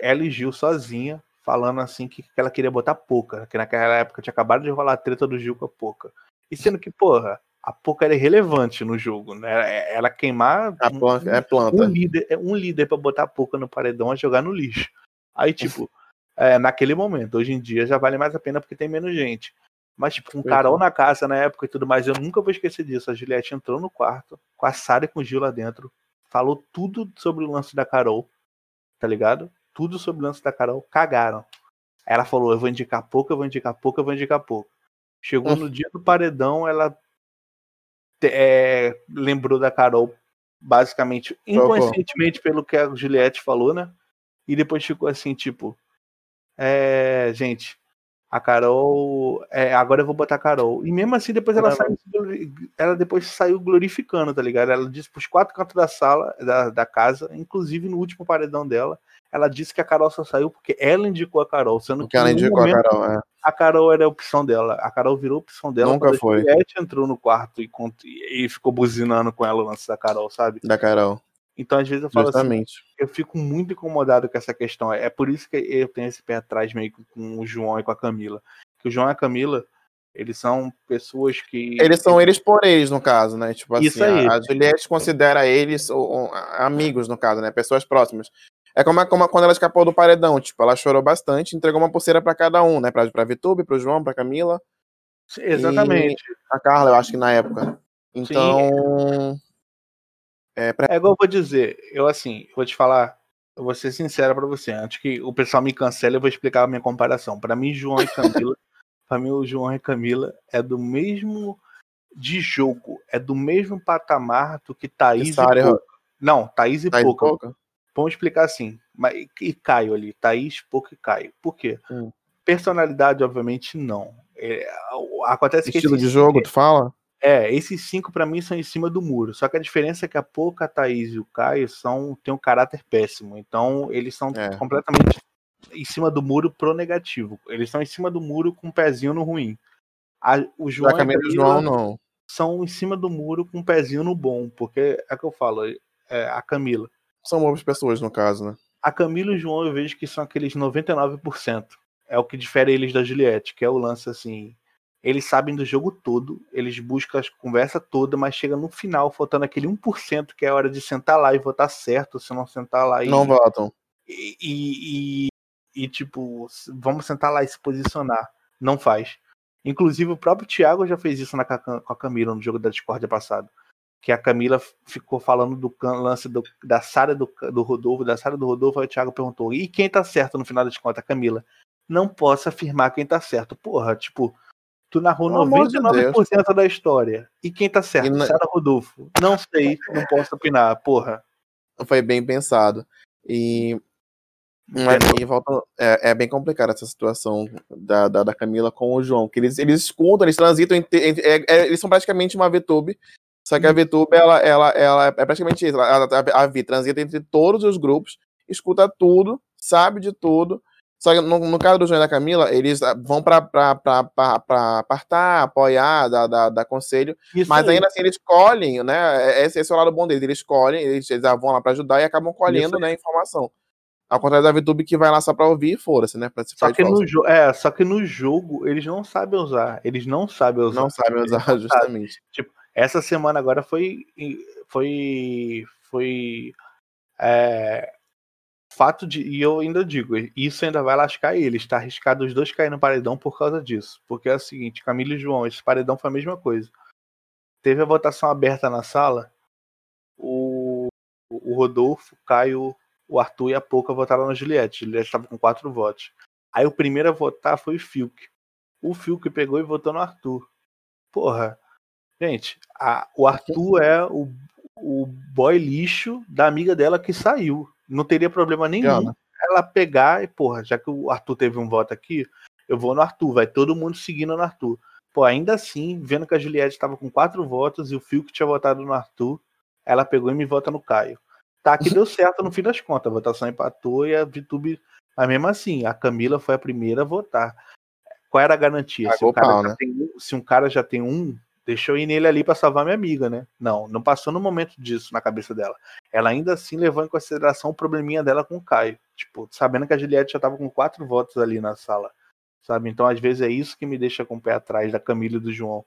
ela e Gil sozinha, falando assim que, que ela queria botar Poca. Que naquela época tinha acabado de rolar a treta do Gil com a Poca. E sendo que, porra, a Poca era irrelevante no jogo, né? Ela queimar A um- planta, é um planta. líder, é um líder para botar a Poca no paredão a jogar no lixo. Aí, tipo, é, naquele momento, hoje em dia já vale mais a pena porque tem menos gente. Mas, tipo, com Perfeito. Carol na casa na época e tudo mais, eu nunca vou esquecer disso. A Juliette entrou no quarto, com a Sara e com o Gil lá dentro, falou tudo sobre o lance da Carol, tá ligado? Tudo sobre o lance da Carol, cagaram. Ela falou: eu vou indicar pouco, eu vou indicar pouco, eu vou indicar pouco. Chegou no dia do paredão, ela é, lembrou da Carol, basicamente, inconscientemente, pelo que a Juliette falou, né? E depois ficou assim, tipo, é, gente, a Carol, é, agora eu vou botar a Carol. E mesmo assim, depois ela saiu, ela depois saiu glorificando, tá ligado? Ela disse pros quatro cantos da sala, da, da casa, inclusive no último paredão dela, ela disse que a Carol só saiu porque ela indicou a Carol, sendo Porque ela em nenhum indicou a momento Carol. É. a Carol era a opção dela. A Carol virou a opção dela. Nunca quando a foi. Juliette entrou no quarto e, e ficou buzinando com ela o lance da Carol, sabe? Da Carol. Então, às vezes, eu falo assim, Justamente. eu fico muito incomodado com essa questão. É por isso que eu tenho esse pé atrás meio que com o João e com a Camila. Que o João e a Camila, eles são pessoas que. Eles são eles por eles, no caso, né? Tipo assim, Isso aí. a, a Juliette considera eles amigos, no caso, né? Pessoas próximas. É como, a- como a- quando ela escapou do paredão, tipo, ela chorou bastante, entregou uma pulseira pra cada um, né? Pra, pra Vitube, pro João, pra Camila, Exatamente. a Carla, eu acho que na época. Então. É, pra- É igual eu vou dizer, eu assim, vou te falar, eu vou ser sincero pra você, antes que o pessoal me cancele, eu vou explicar a minha comparação. Pra mim, João e Camila, pra mim o João e Camila é do mesmo de jogo, é do mesmo patamar do que Thaís e Sara e Pouca. Não, Thaís e Thaís Pouca. Pouca? Vamos explicar assim, mas e Caio ali, Thaís, Pouca e Caio. Por quê? Hum. Personalidade, obviamente, não. É, acontece que Estilo de jogo, tu fala? é, esses cinco pra mim são em cima do muro. Só que a diferença é que a Pouca, a Thaís e o Caio são, têm um caráter péssimo. Então, eles são É. completamente em cima do muro pro negativo. Eles estão em cima do muro com um pezinho no ruim. A- o João e o João, não. são em cima do muro com um pezinho no bom. Porque é que eu falo, é, a Camila. São boas pessoas, no caso, né? A Camila e o João eu vejo que são aqueles 99%. É o que difere eles da Juliette, que é o lance assim. Eles sabem do jogo todo, eles buscam a conversa toda, mas chega no final, faltando aquele 1% que é a hora de sentar lá e votar certo, se não sentar lá e, Não votam. e, e, e, e, tipo, vamos sentar lá e se posicionar. Não faz. Inclusive, o próprio Thiago já fez isso na, com a Camila no jogo da Discordia passado. Que a Camila ficou falando do lance do- da Sara do, do Rodolfo, da Sara do Rodolfo, aí o Thiago perguntou: e quem tá certo no final das contas? Camila. Não posso afirmar quem tá certo. Porra, tipo, tu narrou Pelo amor de 99% da história. E quem tá certo? Na- Sara Rodolfo. Não sei, não posso opinar. Porra. Foi bem pensado. E. Mas aí volta, é, é bem complicada essa situação da, da, da Camila com o João. Que eles, eles escutam, eles transitam, entre, entre- é- é- eles são praticamente uma VTube. Só que a VTube, ela, ela, ela é praticamente isso. Ela, a, a Vi transita entre todos os grupos, escuta tudo, sabe de tudo. Só que no, no caso do João e da Camila, eles ah, vão pra apartar, apoiar, dar, dar, dar conselho, Isso mas aí. ainda assim eles colhem, né? Esse, esse é o lado bom deles, eles colhem, eles, eles vão lá pra ajudar e acabam colhendo, né, informação. Ao contrário da VTube que vai lá só pra ouvir e foda-se, né? Pra se Só que, no jo- é, só que no jogo eles não sabem usar. Eles não sabem usar. Não sabem Eles usar, justamente. Essa semana agora foi. Foi. Foi. É, fato de. E eu ainda digo, isso ainda vai lascar eles. Tá arriscado os dois cair no paredão por causa disso. Porque é o seguinte, Camila e João, esse paredão foi a mesma coisa. Teve a votação aberta na sala. O, o Rodolfo, Caio, o Arthur e a Pouca votaram na Juliette. Juliette estava com quatro votos. Aí o primeiro a votar foi o Fiuk. O Fiuk pegou e votou no Arthur. Porra. Gente, a- o Arthur é o, o boy lixo da amiga dela que saiu. Não teria problema nenhum Diana. ela pegar e, porra, já que o Arthur teve um voto aqui, eu vou no Arthur. Vai todo mundo seguindo no Arthur. Pô, ainda assim, vendo que a Juliette estava com quatro votos e o Fiuk tinha votado no Arthur, ela pegou e me vota no Caio. Tá, que deu certo no fim das contas. A votação empatou e a Vitube. Mas mesmo assim, a Camila foi a primeira a votar. Qual era a garantia? Se um, cara pau, né? tem um, se um cara já tem um, deixa eu ir nele ali pra salvar minha amiga, né? Não, não passou no momento disso na cabeça dela. Ela ainda assim levou em consideração o probleminha dela com o Caio. Tipo, sabendo que a Juliette já tava com quatro votos ali na sala. Sabe? Então, às vezes, é isso que me deixa com o pé atrás da Camila e do João.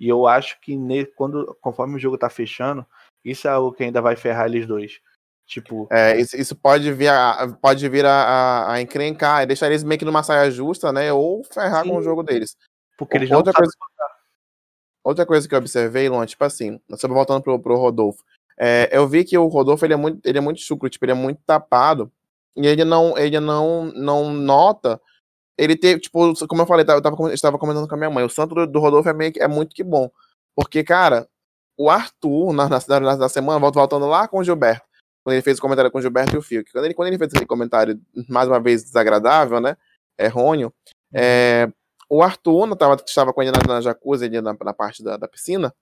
E eu acho que quando, conforme o jogo tá fechando, isso é algo que ainda vai ferrar eles dois. Tipo, É, isso, isso pode vir, a, pode vir a, a, a encrencar, e deixar eles meio que numa saia justa, né? Ou ferrar Sim. com o jogo deles. porque eles não outra sabem. coisa, outra coisa que eu observei, Luan, tipo assim, sobre voltando pro, pro Rodolfo, é, eu vi que o Rodolfo ele é muito, ele é muito chucro, tipo, ele é muito tapado, e ele não, ele não, não nota. Ele teve, tipo, como eu falei, eu tava, eu estava comentando com a minha mãe, o santo do, do Rodolfo é, meio, que- é muito que bom. Porque, cara, o Arthur, na, na, na, na semana, volta- voltando lá com o Gilberto, quando ele fez o comentário com o Gilberto e o Fiuk, quando ele, quando ele fez aquele comentário, mais uma vez, desagradável, né? Errôneo, é, o Arthur não tava, estava com ele na, na jacuzzi, ali na, na parte da, da piscina,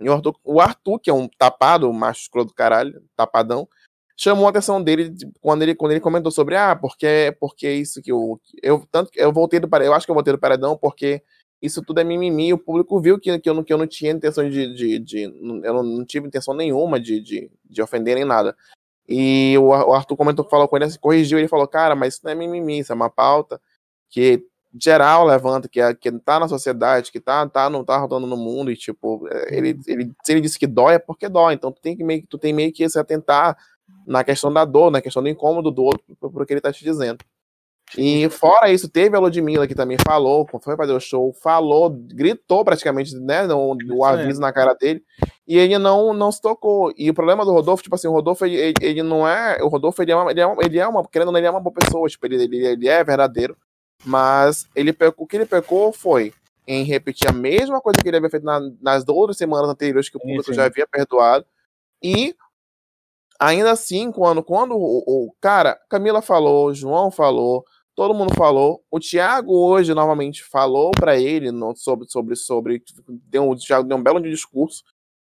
e o Arthur, o Arthur, que é um tapado, um macho escroto do caralho, tapadão, chamou a atenção dele de- quando ele, quando ele comentou sobre, ah, porque, porque isso que eu, eu, tanto eu voltei do paredão, eu acho que eu voltei do paredão porque isso tudo é mimimi, o público viu que, que, eu, não, que eu não tinha intenção de, de, de eu não, não tive intenção nenhuma de, de, de ofender nem nada. E o, o Arthur comentou, falou com ele, corrigiu, ele falou, cara, mas isso não é mimimi, isso é uma pauta que geral levanta, que, é, que tá na sociedade, que tá, tá, não tá rodando no mundo, e tipo, é, ele, ele, se ele disse que dói, é porque dói, então tu tem que meio, tu tem meio que se atentar na questão da dor, na questão do incômodo do outro, pro, que ele tá te dizendo. E fora isso, teve a Ludmilla que também falou, foi fazer o show, falou, gritou praticamente, né, no, o aviso na cara dele, e ele não, não se tocou. E o problema do Rodolfo, tipo assim, o Rodolfo, ele, ele- não é, o Rodolfo, ele é uma, ele é uma, ele é uma querendo ou não, ele é uma boa pessoa, tipo, ele, ele, ele é verdadeiro, mas ele pecou, o que ele pecou foi em repetir a mesma coisa que ele havia feito na- nas outras semanas anteriores que o público já havia perdoado, e ainda assim, quando, quando o, o cara, Camila falou, João falou, todo mundo falou, o Thiago hoje novamente falou pra ele no- sobre, sobre, sobre, deu, o Thiago deu um belo discurso,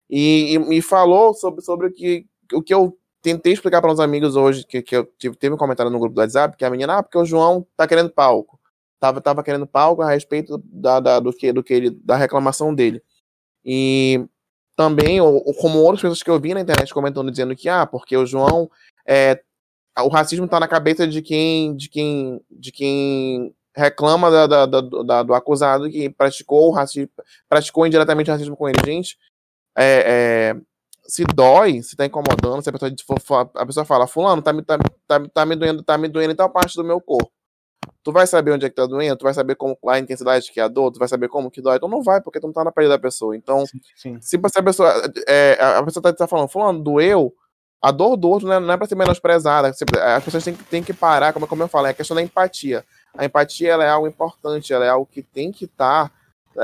e, e, e falou sobre, sobre o que, o que eu tentei explicar para uns amigos hoje, que, que eu tive, teve um comentário no grupo do WhatsApp, que a menina, ah, porque o João tá querendo palco. Tava, tava querendo palco a respeito da, da- do, que, do que ele, da reclamação dele. E também, ou, como outras pessoas que eu vi na internet comentando, dizendo que, ah, porque o João, é, o racismo tá na cabeça de quem, de quem, de quem reclama da, da- da- do- acusado que praticou racismo, praticou indiretamente racismo com ele. Gente, é, é, se dói, se tá incomodando, se a pessoa, a pessoa fala, fulano, tá, me- tá, tá, tá me doendo, tá me doendo em tal parte do meu corpo. Tu vai saber onde é que tá doendo, tu vai saber como a intensidade que é a dor, tu vai saber como que dói. Então não vai, porque tu não tá na pele da pessoa. Então, Sim. se você- a pessoa, é, a pessoa tá, tá falando, fulano, doeu, a dor do outro não é, não é pra ser menosprezada. As pessoas têm que, têm que parar, como, como eu falei, é a questão da empatia. A empatia ela é algo importante, ela é algo que tem que estar.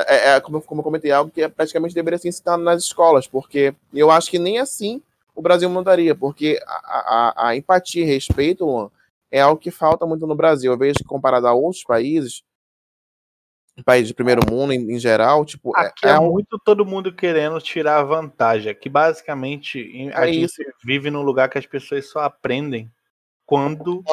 é, é, como, como eu comentei, é algo que é, praticamente deveria ser ensinado nas escolas, porque eu acho que nem assim o Brasil mudaria, porque a, a, a empatia e respeito, Luan, é algo que falta muito no Brasil. Eu vejo que comparado a outros países, países de primeiro mundo em, em geral, tipo, é- Aqui é, é, muito todo mundo querendo tirar vantagem. Aqui, basicamente, a É gente isso. vive num lugar que as pessoas só aprendem quando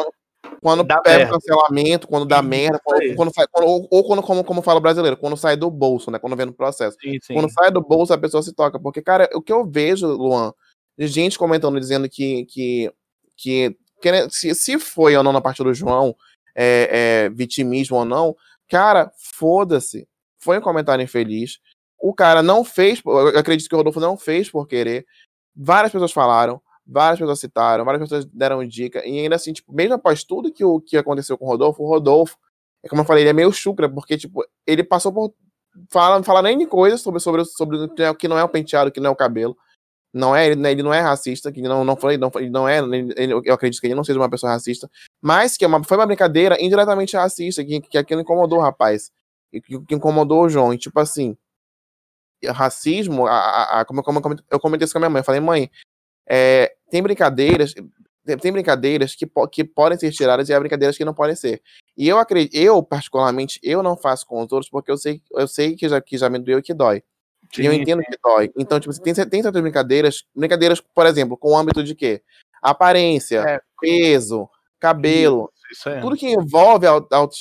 quando Dá pega merda. cancelamento, quando dá Isso merda, quando, quando sai, quando- ou, ou quando, como, como fala o brasileiro, quando sai do bolso, né? Quando vem no processo. Sim, sim. Quando sai do bolso, a pessoa se toca. Porque, cara, o que eu vejo, Luan, de gente comentando, dizendo que, que, que, que se, se foi ou não na parte do João, é, é, vitimismo ou não, cara, foda-se. Foi um comentário infeliz. O cara não fez, eu acredito que o Rodolfo não fez por querer. Várias pessoas falaram, várias pessoas citaram, várias pessoas deram dica. E ainda assim, tipo, mesmo após tudo que, o, que aconteceu com o Rodolfo, o Rodolfo, é como eu falei, ele é meio chucra, porque, tipo, ele passou por fala, não fala nem de coisas sobre, sobre, sobre o que não é o penteado, que não é o cabelo. Não é, ele, ele não é racista, que não, não foi, não, não é, ele- eu acredito que ele não seja uma pessoa racista, mas que é uma, foi uma brincadeira indiretamente racista, que, que aquilo incomodou o rapaz, e que, que incomodou o João, e tipo assim, racismo, a, a, a- como, como, como eu comentei isso com a minha mãe, eu falei, mãe, é, tem brincadeiras, tem, tem brincadeiras que, po- que podem ser tiradas e há brincadeiras que não podem ser. E eu acredito, eu particularmente, eu não faço com os outros porque eu sei, eu sei que já, que já me doeu e que dói. E eu Sim, entendo que dói. Então, tipo, tem, tem certas brincadeiras, brincadeiras, por exemplo, com o âmbito de quê? Aparência, É. peso, cabelo, Isso aí. tudo que envolve,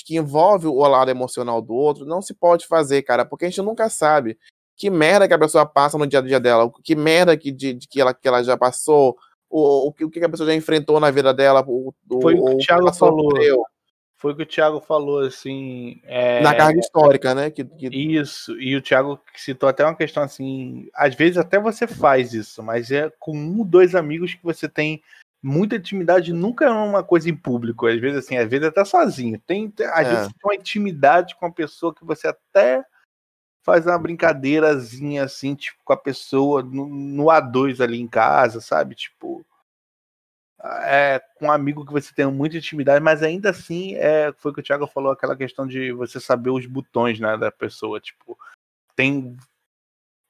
que envolve o lado emocional do outro, não se pode fazer, cara, porque a gente nunca sabe que merda que a pessoa passa no dia a dia dela, que merda que, de, de que, ela, que ela já passou, o, o, que, o que a pessoa já enfrentou na vida dela, o, o, Foi o que o Thiago falou. sofreu Foi o que o Thiago falou, assim. é, na carga histórica, né? Que, que, Isso, e o Thiago citou até uma questão assim, às vezes até você faz isso, mas é com um, dois amigos que você tem muita intimidade, nunca é uma coisa em público, às vezes assim, às vezes até sozinho. Tem, tem- às É. vezes tem uma intimidade com a pessoa que você até faz uma brincadeirazinha assim, tipo, com a pessoa no, no A2 ali em casa, sabe? Tipo, é com um amigo que você tem muita intimidade, mas ainda assim é foi o que o Thiago falou, aquela questão de você saber os botões, né, da pessoa, tipo, tem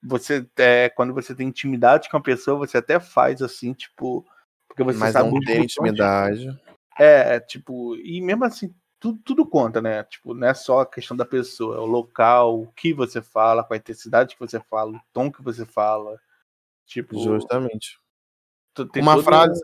você é, quando você tem intimidade com a pessoa, você até faz assim, tipo, porque você mas sabe não botões. intimidade. É, tipo, e mesmo assim, tudo, tudo conta, né? Tipo, não é só a questão da pessoa, é o local, o que você fala, com a intensidade que você fala, o tom que você fala. Tipo, Justamente. tem uma todo- frase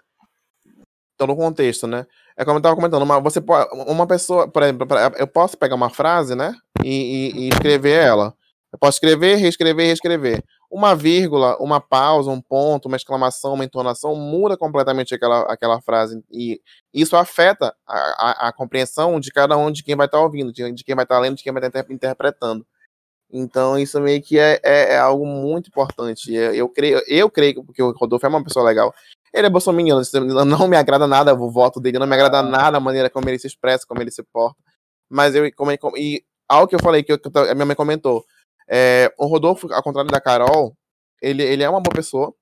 todo o contexto, né? É como eu tava comentando, uma, você pode, uma pessoa, por exemplo, eu posso pegar uma frase, né? E, e- e escrever ela. Eu posso escrever, reescrever, reescrever. Uma vírgula, uma pausa, um ponto, uma exclamação, uma entonação muda completamente aquela, aquela frase. E isso afeta a, a- a compreensão de cada um de quem vai estar ouvindo, de, de quem vai estar lendo, de quem vai estar interpretando. Então, isso meio que é, é- é algo muito importante. Eu, eu creio, eu creio, porque o Rodolfo é uma pessoa legal. Ele é bolsominion, não me agrada nada o voto dele, não me agrada nada a maneira como ele se expressa, como ele se porta. Mas eu, como, e algo que eu falei, que, eu- que a minha mãe comentou, é, o Rodolfo, ao contrário da Carol, ele, ele é uma boa pessoa,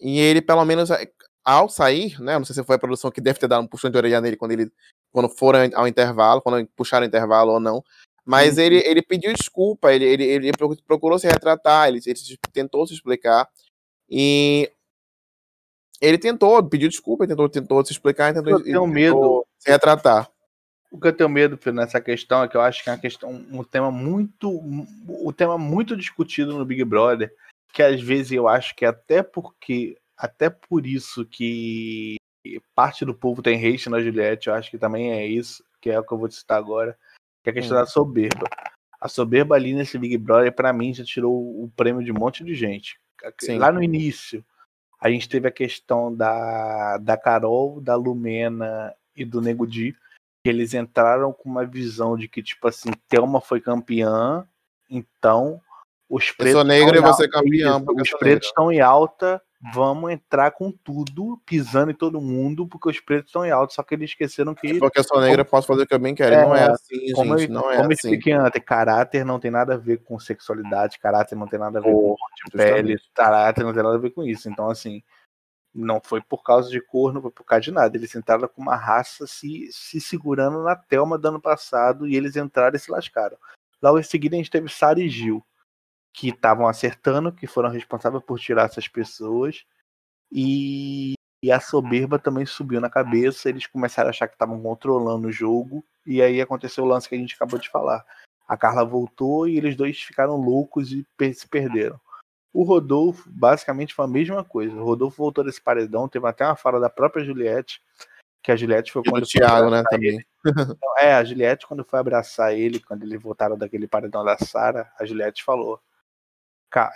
e ele, pelo menos, é, ao sair, né, não sei se foi a produção que deve ter dado um puxão de orelha nele quando ele, quando foram ao intervalo, quando puxaram o intervalo ou não, mas Sim. ele, ele pediu desculpa, ele, ele, ele procurou se retratar, ele, ele tentou se explicar, e ele tentou, pediu desculpa, tentou, tentou se explicar, tentou, Eu tenho medo. se retratar. O que eu tenho medo nessa questão é que eu acho que é uma questão, um tema muito, um tema muito discutido no Big Brother, que às vezes eu acho que até porque, até por isso que parte do povo tem hate na Juliette, eu acho que também é isso, que é o que eu vou te citar agora, que é a questão Hum. da soberba. A soberba ali nesse Big Brother, pra mim, já tirou o prêmio de um monte de gente. Sim. Lá no início, a gente teve a questão da, da Carol, da Lumena e do Nego Di, que eles entraram com uma visão de que, tipo assim, Thelma foi campeã, então os Eu pretos. sou negro e você é campeão. eu Os pretos estão em alta, vamos entrar com tudo, pisando em todo mundo, porque os pretos estão em alta, só que eles esqueceram que. Porque eu sou negro, eu posso fazer o que eu bem quero. É, não é assim, Como, gente. eu, Não é como assim. expliquei antes, caráter não tem nada a ver com sexualidade, caráter não tem nada a ver com Pô, pele, justamente. caráter não tem nada a ver com isso. Então, assim, não foi por causa de cor, não foi por causa de nada. Eles entraram com uma raça se, se segurando na Thelma do ano passado e eles entraram e se lascaram. Logo em seguida, a gente teve Sara e Gil, que estavam acertando, que foram responsáveis por tirar essas pessoas. E, e a soberba também subiu na cabeça. Eles começaram a achar que estavam controlando o jogo. E aí aconteceu o lance que a gente acabou de falar. A Carla voltou e eles dois ficaram loucos e se perderam. O Rodolfo, basicamente, foi a mesma coisa. O Rodolfo voltou desse paredão, teve até uma fala da própria Juliette, Que a Juliette foi E quando do Thiago, né, também. Então, é, a Juliette, quando foi abraçar ele, quando eles voltaram daquele paredão da Sara, a Juliette falou: "Ca-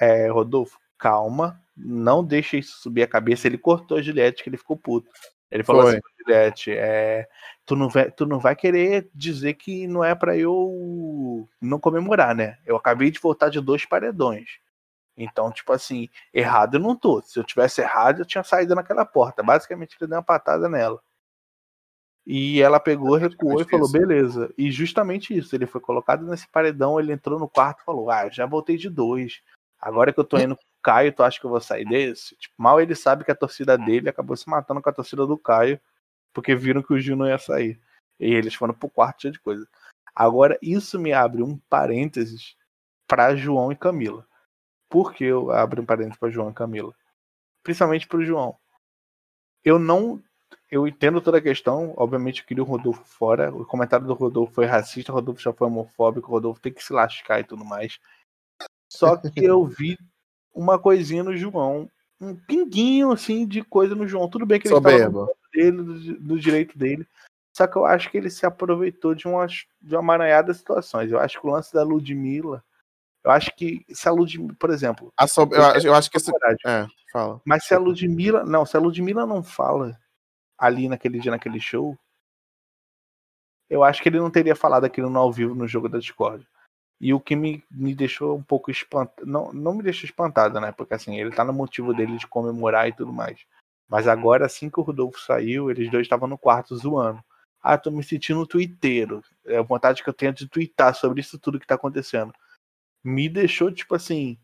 é, Rodolfo, calma, não deixa isso subir a cabeça. Ele cortou a Juliette, que ele ficou puto. Ele falou Foi. assim Juliette: é, tu, não vai, tu não vai querer dizer que não é pra eu não comemorar, né? Eu acabei de voltar de dois paredões. Então, tipo assim, errado eu não tô. Se eu tivesse errado, eu tinha saído naquela porta. Basicamente, ele deu uma patada nela. E ela pegou, recuou e Justamente falou, beleza. E justamente isso, ele foi colocado nesse paredão, ele entrou no quarto e falou, ah, já voltei de dois. Agora que eu tô indo com o Caio, tu acha que eu vou sair desse? Tipo, mal ele sabe que a torcida dele acabou se matando com a torcida do Caio, porque viram que o Gil não ia sair. E eles foram pro quarto cheio de coisa. Agora, isso me abre um parênteses para João e Camila. Por que eu abro um parênteses para João e Camila? Principalmente pro João. Eu não. Eu entendo toda a questão. Obviamente, eu queria o Rodolfo fora. O comentário do Rodolfo foi racista, o Rodolfo já foi homofóbico, o Rodolfo tem que se lascar e tudo mais. Só que eu vi uma coisinha no João. Um pinguinho assim de coisa no João. Tudo bem que ele estava no dele, do, do direito dele. Só que eu acho que ele se aproveitou de uma, de uma maranhada de situações. Eu acho que o lance da Ludmilla. Eu acho que se a Ludmilla, por exemplo. A so- eu, eu acho que coragem, É, fala. Mas se a Ludmilla. Não, se a Ludmilla não fala ali naquele dia, naquele show, eu acho que ele não teria falado aquilo no ao vivo no jogo da Discord. E o que me, me deixou um pouco espantado. Não, não me deixou espantado, né? Porque assim, ele tá no motivo dele de comemorar e tudo mais. Mas agora, assim que o Rodolfo saiu, eles dois estavam no quarto zoando. Ah, tô me sentindo twitteiro. É a vontade que eu tenho de twittar sobre isso tudo que tá acontecendo. Me deixou, tipo assim,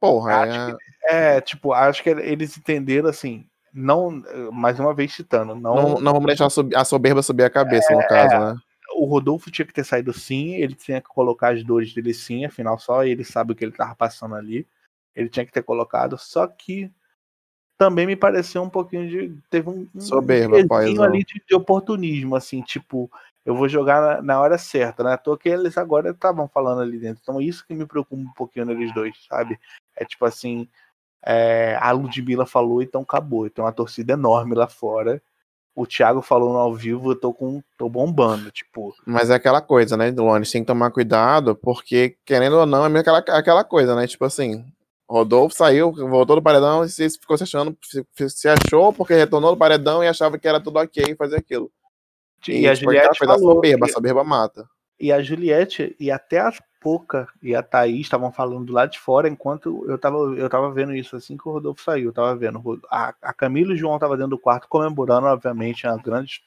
Porra, Acho é, é, tipo, acho que eles entenderam assim, não, mais uma vez citando, não, não, não vamos deixar a soberba subir a cabeça, no caso, né? O Rodolfo tinha que ter saído sim, ele tinha que colocar as dores dele sim, afinal só ele sabe o que ele tava passando ali. Ele tinha que ter colocado, só que também me pareceu um pouquinho de teve um, um Soberba, paizão. ali de, de oportunismo assim, tipo, eu vou jogar na, na hora certa, né? Toa que eles agora estavam falando ali dentro. Então isso que me preocupa um pouquinho neles dois, sabe? É tipo assim, é, a Ludmilla falou, então acabou. Tem uma torcida enorme lá fora. O Thiago falou no ao vivo, eu tô com. tô bombando. Tipo, Mas é aquela coisa, né, Luane? Tem que tomar cuidado, porque, querendo ou não, é meio aquela, aquela coisa, né? Tipo assim, Rodolfo saiu, voltou do paredão e se ficou se achando, se, achou porque retornou do paredão e achava que era tudo ok fazer aquilo. e, a tipo, Juliette falou. soberba, e- a soberba mata. E a Juliette e até a Poca e a Thaís estavam falando do lado de fora, enquanto eu tava, eu tava vendo isso assim que o Rodolfo saiu. Eu tava vendo. A, a Camila e o João estavam dentro do quarto comemorando, obviamente, a grande.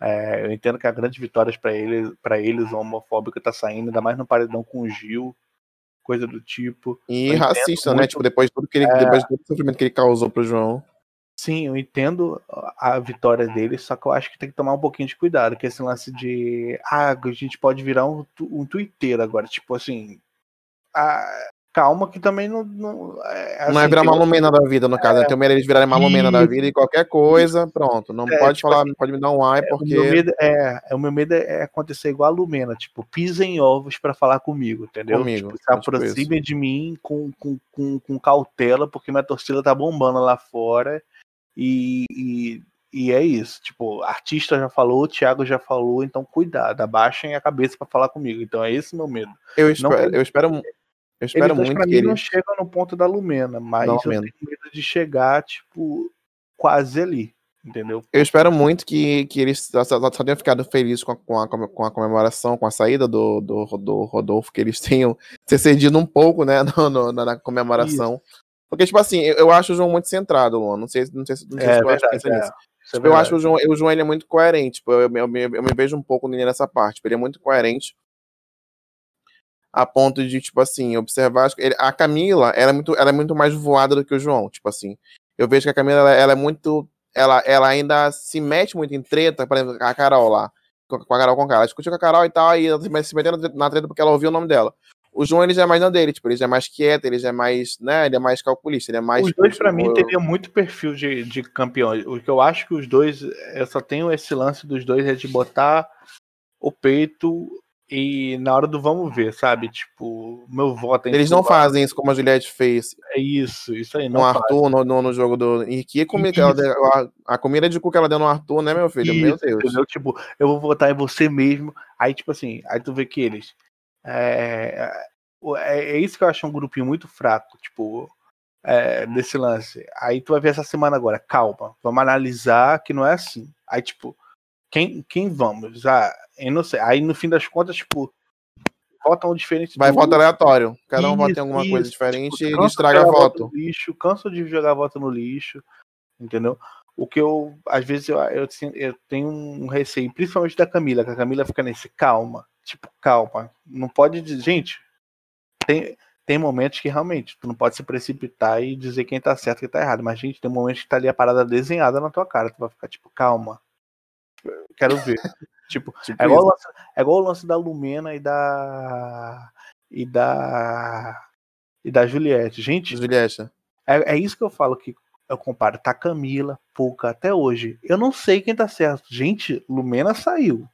é, eu entendo que a grande vitória para eles, para eles, o homofóbico tá saindo, ainda mais no paredão com o Gil, coisa do tipo. E Eu racista, né? muito- Tipo, depois de tudo que ele, É. depois de todo o sofrimento que ele causou pro João. Sim, eu entendo a vitória dele, só que eu acho que tem que tomar um pouquinho de cuidado, que esse lance de ah, a gente pode virar um, um twitteiro agora, tipo assim, ah, calma que também não não é, não é assim, virar malumena da vida, no caso. né? Tem medo de virarem malumena da vida e qualquer coisa, pronto. Não É, pode tipo falar, assim, pode me dar um ai, O porque. meu medo é, é, o meu medo é acontecer igual a Lumena, tipo, pisem ovos pra falar comigo, entendeu? Comigo, tipo, se é tipo aproximem de mim com, com, com, com cautela, porque minha torcida tá bombando lá fora. E, e, e é isso. Tipo, artista já falou, o Thiago já falou, então cuidado, abaixem a cabeça pra falar comigo. Então é esse meu medo. Eu Não espero, que- eu espero, eu espero eles muito pra que mim, não eles. chegam no ponto da Lumena, mas Da eu Lumena. tenho medo de chegar, tipo, quase ali. Entendeu? Eu espero muito que, que eles só, só- só tenham ficado felizes com a, com, a, com a comemoração, com a saída do, do, do Rodolfo, que eles tenham se cedido um pouco, né, no, no- na, na comemoração. Porque, tipo assim, eu, eu acho o João muito centrado, Luan. Não sei, não sei, se- não sei É se tu acha verdade. pensa é. nisso. Isso é Tipo, eu acho o João, o João ele é muito coerente. Tipo, eu, eu, me- eu me vejo um pouco nele nessa parte. Tipo, ele é muito coerente. A ponto de, tipo assim, observar. ele- a Camila, ela é, muito, ela é muito mais voada do que o João. Tipo assim. Eu vejo que a Camila, ela, ela é muito. Ela, ela ainda se mete muito em treta, por exemplo, a Carol lá. Com com a Carol com Ela discutiu com a Carol e tal, e ela se metendo na treta porque ela ouviu o nome dela. O João, ele já é mais na dele, tipo, ele já é mais quieto, ele já é mais, né, ele é mais calculista, ele é mais... Os dois, pra mim, tipo, teriam muito perfil de, de campeões. O que eu acho que os dois, eu só tenho esse lance dos dois é de botar o peito E na hora do vamos ver, sabe? Tipo, meu voto é Eles não fazem isso como a Juliette fez. É isso, isso aí. Não com o Arthur no, no, no, jogo do. E que comida a, a, comida de cu que ela deu no Arthur, né, meu filho? Isso, meu Deus. Entendeu? Tipo, eu vou votar em você mesmo. Aí, tipo assim, aí tu vê que eles. É, é, é isso que eu acho um grupinho muito fraco, tipo, é, desse lance. Aí tu vai ver essa semana agora, calma, vamos analisar que não é assim. Aí, tipo, quem, quem vamos? Ah, eu não sei. Aí no fim das contas, tipo, votam diferente. Vai voto aleatório. Cada um vota em alguma isso, coisa diferente tipo, e estraga voto. voto. Lixo, canso de jogar voto no lixo, entendeu? O que eu, às vezes, eu, eu, eu tenho um receio, principalmente da Camila, que a Camila fica nesse calma, tipo, calma. Não pode dizer, gente, tem, tem momentos que realmente tu não pode se precipitar e dizer quem tá certo e quem tá errado. Mas, gente, tem momentos que tá ali a parada desenhada na tua cara. Tu vai ficar tipo, calma quero ver. tipo, tipo é, igual lance, é, igual o lance da Lumena e da. E da. E da Juliette. Gente. Juliette. É, é isso que eu falo que eu comparo. Tá Camila, Pouca, até hoje. Eu não sei quem tá certo. Gente, Lumena saiu.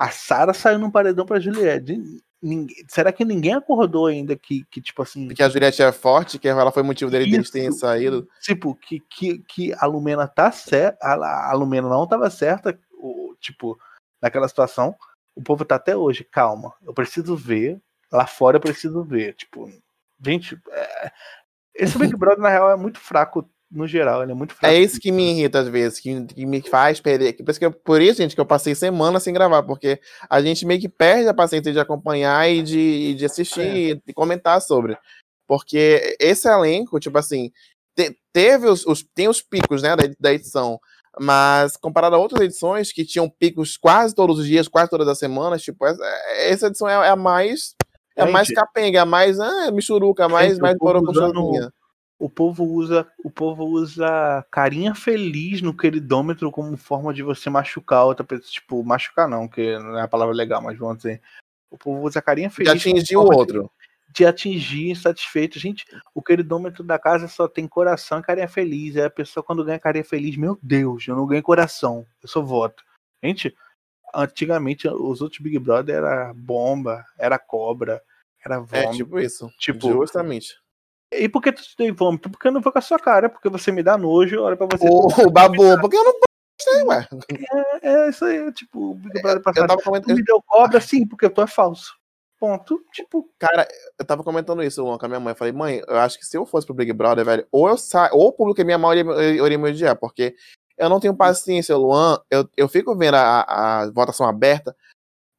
A Sara saiu num paredão pra Juliette. Ninguém, será que ninguém acordou ainda que, que tipo assim. Que a Juliette é forte, que ela foi motivo dele deles terem saído. Tipo, que, que, que a Lumena tá certa. A, a Lumena não tava certa, o, tipo, naquela situação. O povo tá até hoje, calma. Eu preciso ver. Lá fora eu preciso ver. Tipo, gente, é, esse Big Brother, na real, é muito fraco no geral, ele é muito fraco. É isso que me irrita às vezes, que, que me faz perder. Por isso, que eu, por isso, gente, que eu passei semana sem gravar, porque a gente meio que perde a paciência de acompanhar e de, de assistir é. e comentar sobre. Porque esse elenco, tipo assim, te, teve os, os, tem os picos, né, da, da edição, mas comparado a outras edições que tinham picos quase todos os dias, quase todas as semanas, tipo, essa, essa edição é, é a mais é a mais capenga, é a mais ah, michuruca, a mais, mais usando, o povo usa o povo usa carinha feliz no queridômetro como forma de você machucar outra pessoa. Tipo, machucar não, que não é a palavra legal, mas vamos dizer. O povo usa carinha feliz. De atingir o outro. De, de atingir, insatisfeito. Gente, o queridômetro da casa só tem coração e carinha feliz. É a pessoa quando ganha carinha feliz, meu Deus, eu não ganho coração. Eu sou voto. Gente, antigamente os outros Big Brother era bomba, era cobra, era vômito. É tipo isso. Tipo, justamente. E por que tu te dei vômito? Porque eu não vou com a sua cara, porque você me dá nojo, olha pra você. Ô, oh, babu, porque eu não gostei, ué. É, é isso aí, tipo, o Big Brother passado. Eu tava comentando... me deu cobra, sim, porque tu é falso. Ponto. Tipo. Cara, eu tava comentando isso com a minha mãe. Eu falei, mãe, eu acho que se eu fosse pro Big Brother, velho, ou eu saio, ou o público é minha mãe iria me odiar, porque eu não tenho paciência, Luan. Eu, eu fico vendo a, a votação aberta.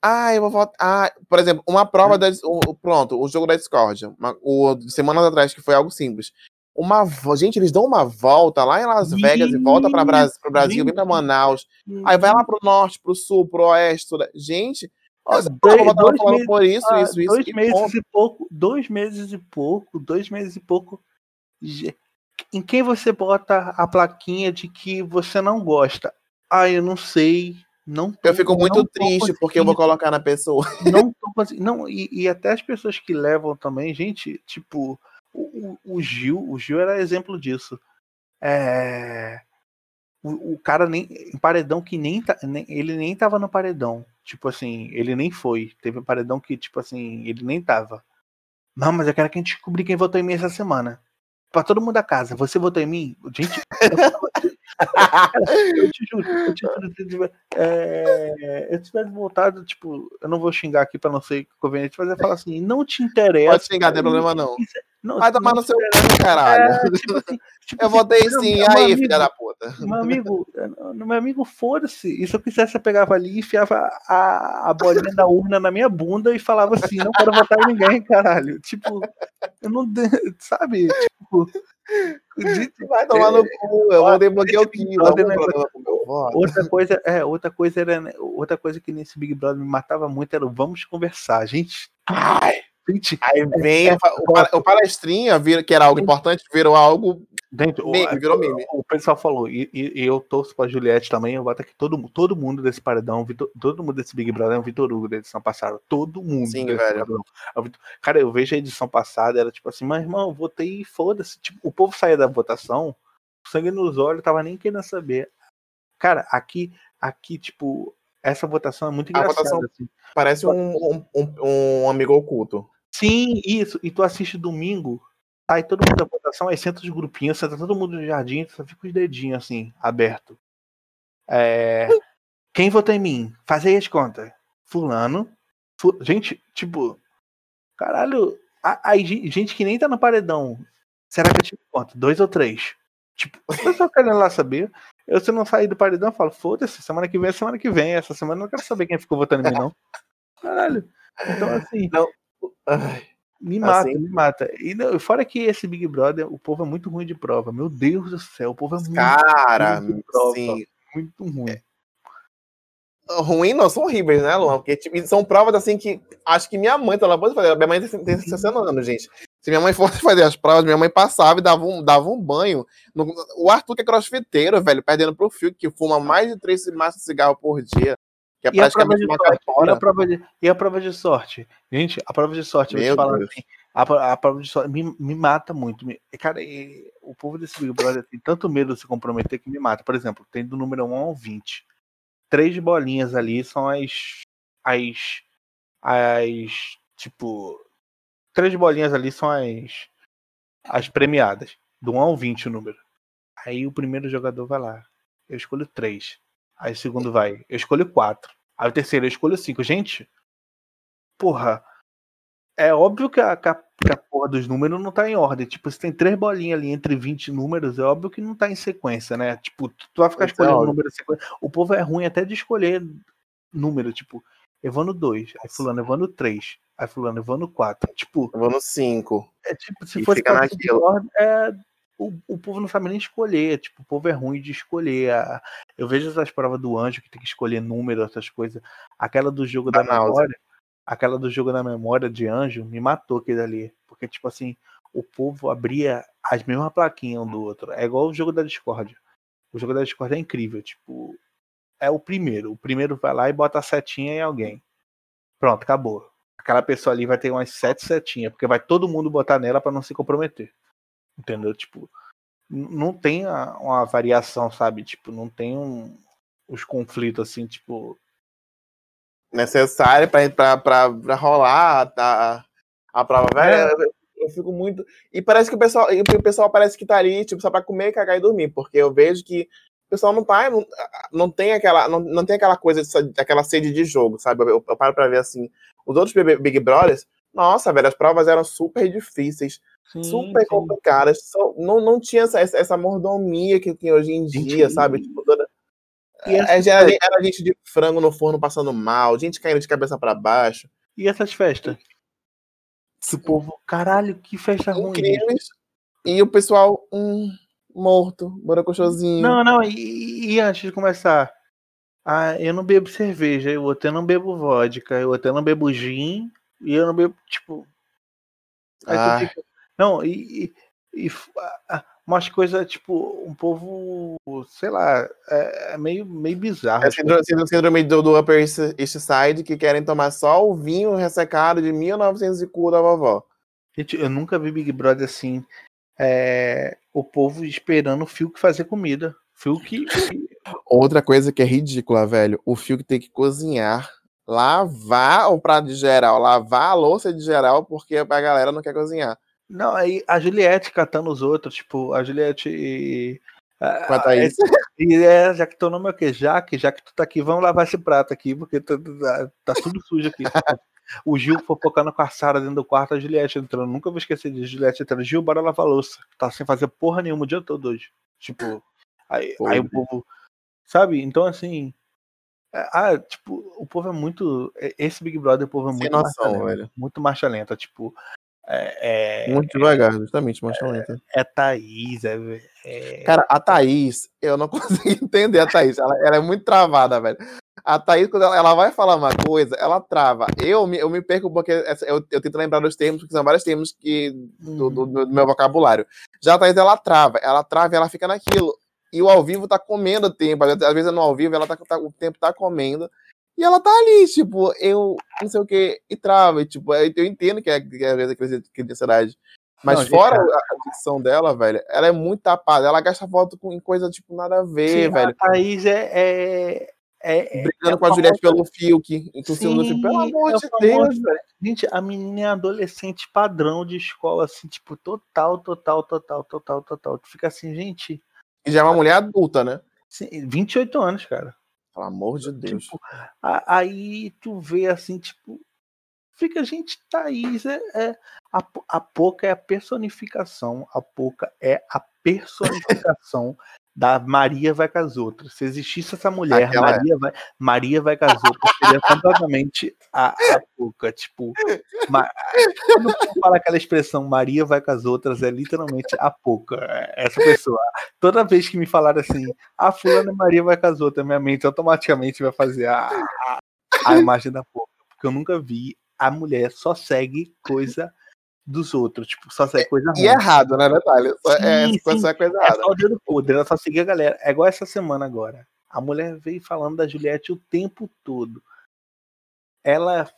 Ah, eu vou votar. Ah, por exemplo, uma prova hum. da. O, pronto, o jogo da Discord. Uma, o, semanas atrás, que foi algo simples. Uma, gente, eles dão uma volta lá em Las Vegas e volta para o Brasil, vem para Manaus. Aí vai lá pro norte, pro sul, pro oeste. Gente, dois, dois meses, por isso, ah, isso, isso. Dois meses ponto. e pouco, dois meses e pouco, dois meses e pouco. Em quem você bota a plaquinha de que você não gosta? Ah, eu não sei. Não tô, eu fico muito triste porque eu vou colocar na pessoa. Não Não, e, e, até as pessoas que levam também, gente, tipo, o, o Gil, o Gil era exemplo disso. É, o, o, cara nem. Em paredão que nem, nem. Ele nem tava no paredão. Tipo assim, ele nem foi. Teve um paredão que, tipo assim, ele nem tava. Não, mas eu quero que a gente descobrir quem votou em mim essa semana. Pra todo mundo da casa. Você votou em mim? Gente, eu te juro, eu te juro, é, eu tivesse voltado, tipo, eu não vou xingar aqui pra não ser conveniente, mas eu falo assim, não te interessa. Pode xingar, não tem problema não. Não Vai tomar no seu caralho. É, tipo assim, tipo eu assim, votei sim, aí, amigo, filha da puta. Meu amigo, meu amigo, foda-se. E se eu quisesse, eu pegava ali, enfiava a, a bolinha da urna na minha bunda e falava assim, não quero votar em ninguém, caralho. Tipo, eu não, sabe? Tipo, Vai tomar no cu, eu vou desbloquear o Kim. Outra coisa, é, outra coisa era, outra coisa que nesse Big Brother me matava muito era o vamos conversar, gente. Ai, aí vem é, o, o palestrinha, que era algo importante, virou algo Dentro, meme, virou meme. O, pessoal falou, e, e, e eu torço pra Juliette também, eu boto aqui todo, todo mundo desse paredão, Vitor, todo mundo desse Big Brother é o Vitor Hugo da edição passada. Todo mundo. Sim, velho. É cara, eu vejo a edição passada, era tipo assim, mas irmão, eu votei e foda-se. Tipo, o povo saía da votação, sangue nos olhos, tava nem querendo saber. Cara, aqui, aqui, tipo, essa votação é muito engraçada. assim. Parece um, um, um- um amigo oculto. Sim, isso. E tu assiste domingo, aí todo mundo da votação, aí senta os grupinhos, senta todo mundo no jardim, só fica os dedinhos assim, aberto. É, Quem votou em mim? Faz aí as contas. Fulano. fu- Gente, tipo, caralho, aí gen- gente que nem tá no paredão. Será que eu tive quanto? Dois ou três? Tipo, o pessoal querendo lá saber. Eu, se eu não sair do paredão, eu falo, foda-se, semana que vem é semana que vem. Essa semana eu não quero saber quem ficou votando em mim, não. Caralho. Então, assim, Ai, me mata, Assim? me mata. E não, fora que esse Big Brother, o povo é muito ruim de prova. Meu Deus do céu, o povo é muito, cara, muito prova. sim. muito ruim. Ruim não, são horríveis, né, Luan? Porque tipo, são provas assim que acho que minha mãe, ela pode fazer. Minha mãe tem, tem 60 anos, gente. Se minha mãe fosse fazer as provas, minha mãe passava e dava um, dava um banho. No- o Arthur, que é crossfiteiro, velho, perdendo pro Fio, que fuma mais de três maços de cigarro por dia. Que é E a prova praticamente de uma sorte? E a prova de, e a prova de sorte? Gente, a prova de sorte, eu Meu te Deus. assim, a, a prova de sorte me, me mata muito. Me- cara, e- o povo desse Big Brother tem tanto medo de se comprometer que me mata. Por exemplo, tem do número 1 ao 20. Três bolinhas ali são as. As. As. Tipo. Três bolinhas ali são as. As premiadas. Do 1 ao 20 o número. Aí o primeiro jogador vai lá. Eu escolho três. Aí o segundo vai. Eu escolho quatro. Aí o terceiro eu escolho cinco. Gente, porra. É óbvio que a, que a, que a porra dos números não tá em ordem. Tipo, se tem três bolinhas ali entre 20 números, é óbvio que não tá em sequência, né? Tipo, tu, tu vai ficar Isso é escolhendo óbvio. número em sequência. O povo é ruim até de escolher número. Tipo, Evano 2, aí fulano Evano 3, aí fulano Evano 4. Tipo, Eu vou no 5. é tipo, se fosse fica naquilo. ordem, é, o, o povo não sabe nem escolher. Tipo, o povo é ruim de escolher. A- Eu vejo essas provas do anjo que tem que escolher número, essas coisas. Aquela do jogo da náusea. memória, aquela do jogo da memória de anjo, me matou aquele ali. Porque, tipo assim, o povo abria as mesmas plaquinhas um do outro. É igual o jogo da Discord. O jogo da Discord é incrível. Tipo, é o primeiro. O primeiro vai lá e bota a setinha em alguém. Pronto, acabou. Aquela pessoa ali vai ter umas sete setinhas, porque vai todo mundo botar nela pra não se comprometer. Entendeu? Tipo, não tem uma variação, sabe? Tipo, não tem um, os conflitos assim, tipo. necessária pra, pra, pra, pra rolar a, a prova. Velho, É. eu, eu fico muito. E parece que o pessoal, o pessoal parece que tá ali, tipo, só pra comer, cagar e dormir, porque eu vejo que o pessoal não tá, não, não tem aquela, não, não tem aquela coisa, aquela sede de jogo, sabe? Eu, eu paro pra ver assim, os outros Big Brothers, nossa, velho, as provas eram super difíceis, Sim, super sim. complicadas, só- não, não tinha essa, essa mordomia que tem hoje em dia, sabe? Tipo, toda, E, é, era, era gente de frango no forno passando mal, gente caindo de cabeça pra baixo. e essas festas? O povo, caralho, que festa ruim. incríveis. E o pessoal, hum, morto, borocochosinho. Não, não, e, e antes de começar, ah, eu não bebo cerveja, eu eu não bebo vodka, eu eu não bebo gin, e eu não bebo, tipo. Aí tu Ah. fica- não, e, e, e umas coisas, tipo, um povo, sei lá, é, é meio, meio bizarro. É as síndrome, síndrome- síndrome do, do Upper East Side que querem tomar só o vinho ressecado de 1900 e cu da vovó. Gente, eu nunca vi Big Brother assim. é, o povo esperando o Fiuk fazer comida. Fiuk. Outra coisa que é ridícula, velho, o fio que tem que cozinhar, lavar o prato de geral, lavar a louça de geral, porque a galera não quer cozinhar. Não, aí a Juliette catando os outros, tipo, a Juliette e. a- Com a Thaís. E é, já que teu nome é o quê? Jaque, já que tu tá aqui, vamos lavar esse prato aqui, porque tá, tá- tá tudo sujo aqui. o Gil fofocando com a Sara dentro do quarto, a Juliette entrando. Nunca vou esquecer disso. Juliette entrando. Gil, bora lavar a louça. Tá sem fazer porra nenhuma o dia todo hoje. Tipo, aí, aí o povo. Sabe? Então, assim. é, Ah, tipo, o povo é muito. é- Esse Big Brother, o povo é Sem muito noção, marcha lenta, velho. Muito marcha lenta. Tipo, é, é, Muito devagar, justamente, mancha lenta. é Thaís, é, é- Cara, a Thaís, eu não consigo entender a Thaís. Ela, ela é muito travada, velho. A Thaís, quando ela, ela vai falar uma coisa, ela trava. Eu me, eu me perco porque eu, eu tento lembrar dos termos, porque são vários termos que, do, do- do meu vocabulário. Já a Thaís, ela trava. Ela trava e ela fica naquilo. E o ao vivo tá comendo o tempo. Às às vezes no ao vivo, ela tá, tá- o tempo tá comendo. E ela tá ali, tipo, eu não sei o que, e trava. E, tipo, eu entendo que, é, que às vezes é crise crise de ansiedade. Mas Não, fora a dicção dela, velho, ela é muito tapada. Ela gasta foto com, em coisa, tipo, nada a ver, Sim, velho. A Thaís é, é, É, Brigando é com a famosa- Juliette pelo Fiuk. E se Sim, assim, pelo amor é de Deus, velho. Gente, a menina é adolescente padrão de escola, assim, tipo, total, total, total, total, total. Tu fica assim, gente, E já é uma mulher adulta, né? assim, 28 anos, cara. Pelo amor de Deus. Tipo, aí tu vê assim, tipo, fica, gente, Thaís é, é a, a Poca é a personificação, a Poca é a personificação da Maria vai com as outras. Se existisse essa mulher, Aquela é. Maria vai, Maria vai com as outras, seria completamente a, a Poca, tipo, ma- quando tu fala aquela expressão Maria vai com as outras, é literalmente a Poca, é essa pessoa. Toda vez que me falaram assim, a fulana Maria vai com as outras, minha mente automaticamente vai fazer a, a, a imagem da Poca, porque eu nunca vi a mulher só segue coisa dos outros, tipo, só segue coisa ruim. E errado, né, Natália? Só- é, Sim, só sim. é coisa É errada. só o dedo podre, ela só seguia a galera. É igual essa semana agora. A mulher veio falando da Juliette o tempo todo. Ela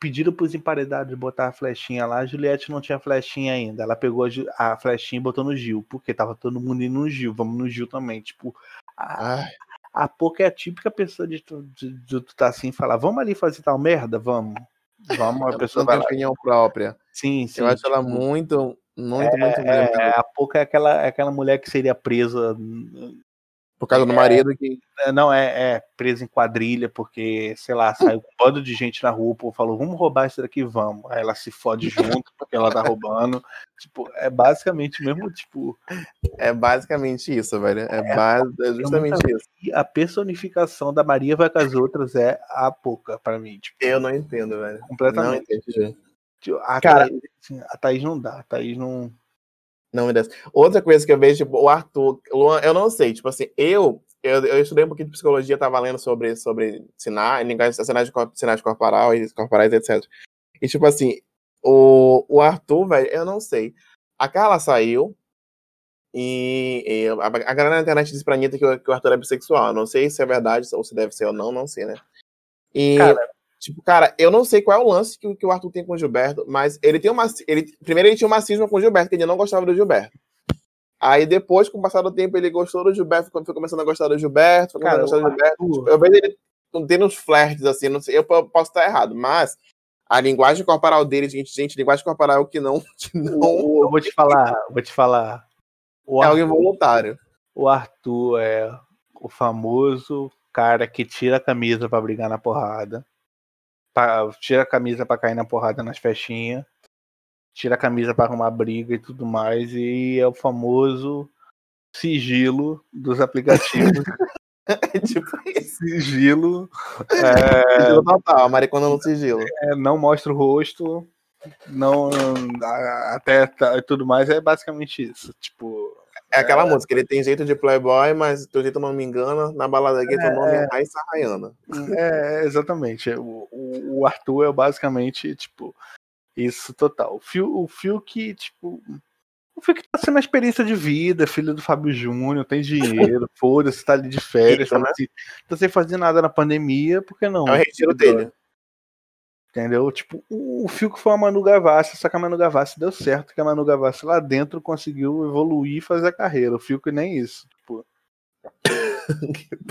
pediram pros emparedados botar a flechinha lá, a Juliette não tinha flechinha ainda. Ela pegou a, a flechinha e botou no Gil, porque tava todo mundo indo no Gil, vamos no Gil também. Tipo, a, Ai, a Poca é a típica pessoa de tu, de, de tu tá assim e falar, vamos ali fazer tal merda? Vamos. Vamos, a pessoa tem opinião própria. Sim, sim. Eu acho ela muito, muito, é, muito é, a Poca é aquela, é aquela mulher que seria presa Por causa do marido que. É, Não, é, é preso em quadrilha, porque, sei lá, saiu um bando de gente na rua, o povo falou, vamos roubar isso daqui, vamos. Aí ela se fode junto, porque ela tá roubando. Tipo, é basicamente o mesmo, tipo, É basicamente isso, velho. É, base, é justamente isso. e a personificação da Maria vai com as outras é a pouca, pra mim, tipo, Eu não entendo, velho. Não completamente. entendi. Tipo, a, Cara- Thaís, assim, a Thaís não dá, a Thaís não. Não me desce. Outra coisa que eu vejo, tipo, o Arthur, Luan, eu não sei, tipo assim, eu, eu, eu estudei um pouquinho de psicologia, tava lendo sobre, sobre sinais, sinais, sinais corporal, e corporais, etc. E, tipo assim, o, o Arthur, velho, eu não sei. A Carla saiu e, e a, a galera na internet disse pra Anitta que, o- que o Arthur é bissexual. Não sei se é verdade ou se deve ser ou não, não sei, né? E, Cara- tipo, cara, eu não sei qual é o lance que, que o Arthur tem com o Gilberto, mas ele tem uma. Ele, primeiro ele tinha uma cisma com o Gilberto, que ele não gostava do Gilberto. Aí depois, com o passar do tempo, ele gostou do Gilberto, foi foi começando a gostar do Gilberto, foi Cara, a gostar do o Gilberto. Arthur- Eu vejo ele tendo uns flertes, assim, não sei, eu po- posso estar errado, mas a linguagem corporal dele, gente, gente, linguagem corporal que não, que não O- eu vou te falar, vou te falar. O é algo involuntário. o Arthur é o famoso cara que tira a camisa pra brigar na porrada. Tira a camisa pra cair na porrada nas festinhas. Tira a camisa pra arrumar briga e tudo mais. E é o famoso sigilo dos aplicativos. É tipo isso. sigilo. é, Sigilo total, a maricona no sigilo. é, não mostra o rosto. Não. Até tá- tudo mais. É basicamente isso. Tipo. É aquela música, ele tem jeito de playboy, mas teu jeito não me engana, na balada gay teu nome é Raíssa Rayana. É, exatamente. O, o, Arthur é basicamente, tipo, isso total. O Fio, o Fio que, tipo. O Fio que tá sendo uma experiência de vida, filho do Fábio Júnior, tem dinheiro, foda-se, tá ali de férias, tá, né? assim, tá sem fazer nada na pandemia, por que não? É o retiro dele. Entendeu? Tipo, o, o Fio que foi a Manu Gavassi, só que a Manu Gavassi deu certo, que a Manu Gavassi lá dentro conseguiu evoluir e fazer a carreira. O que nem isso. Tipo,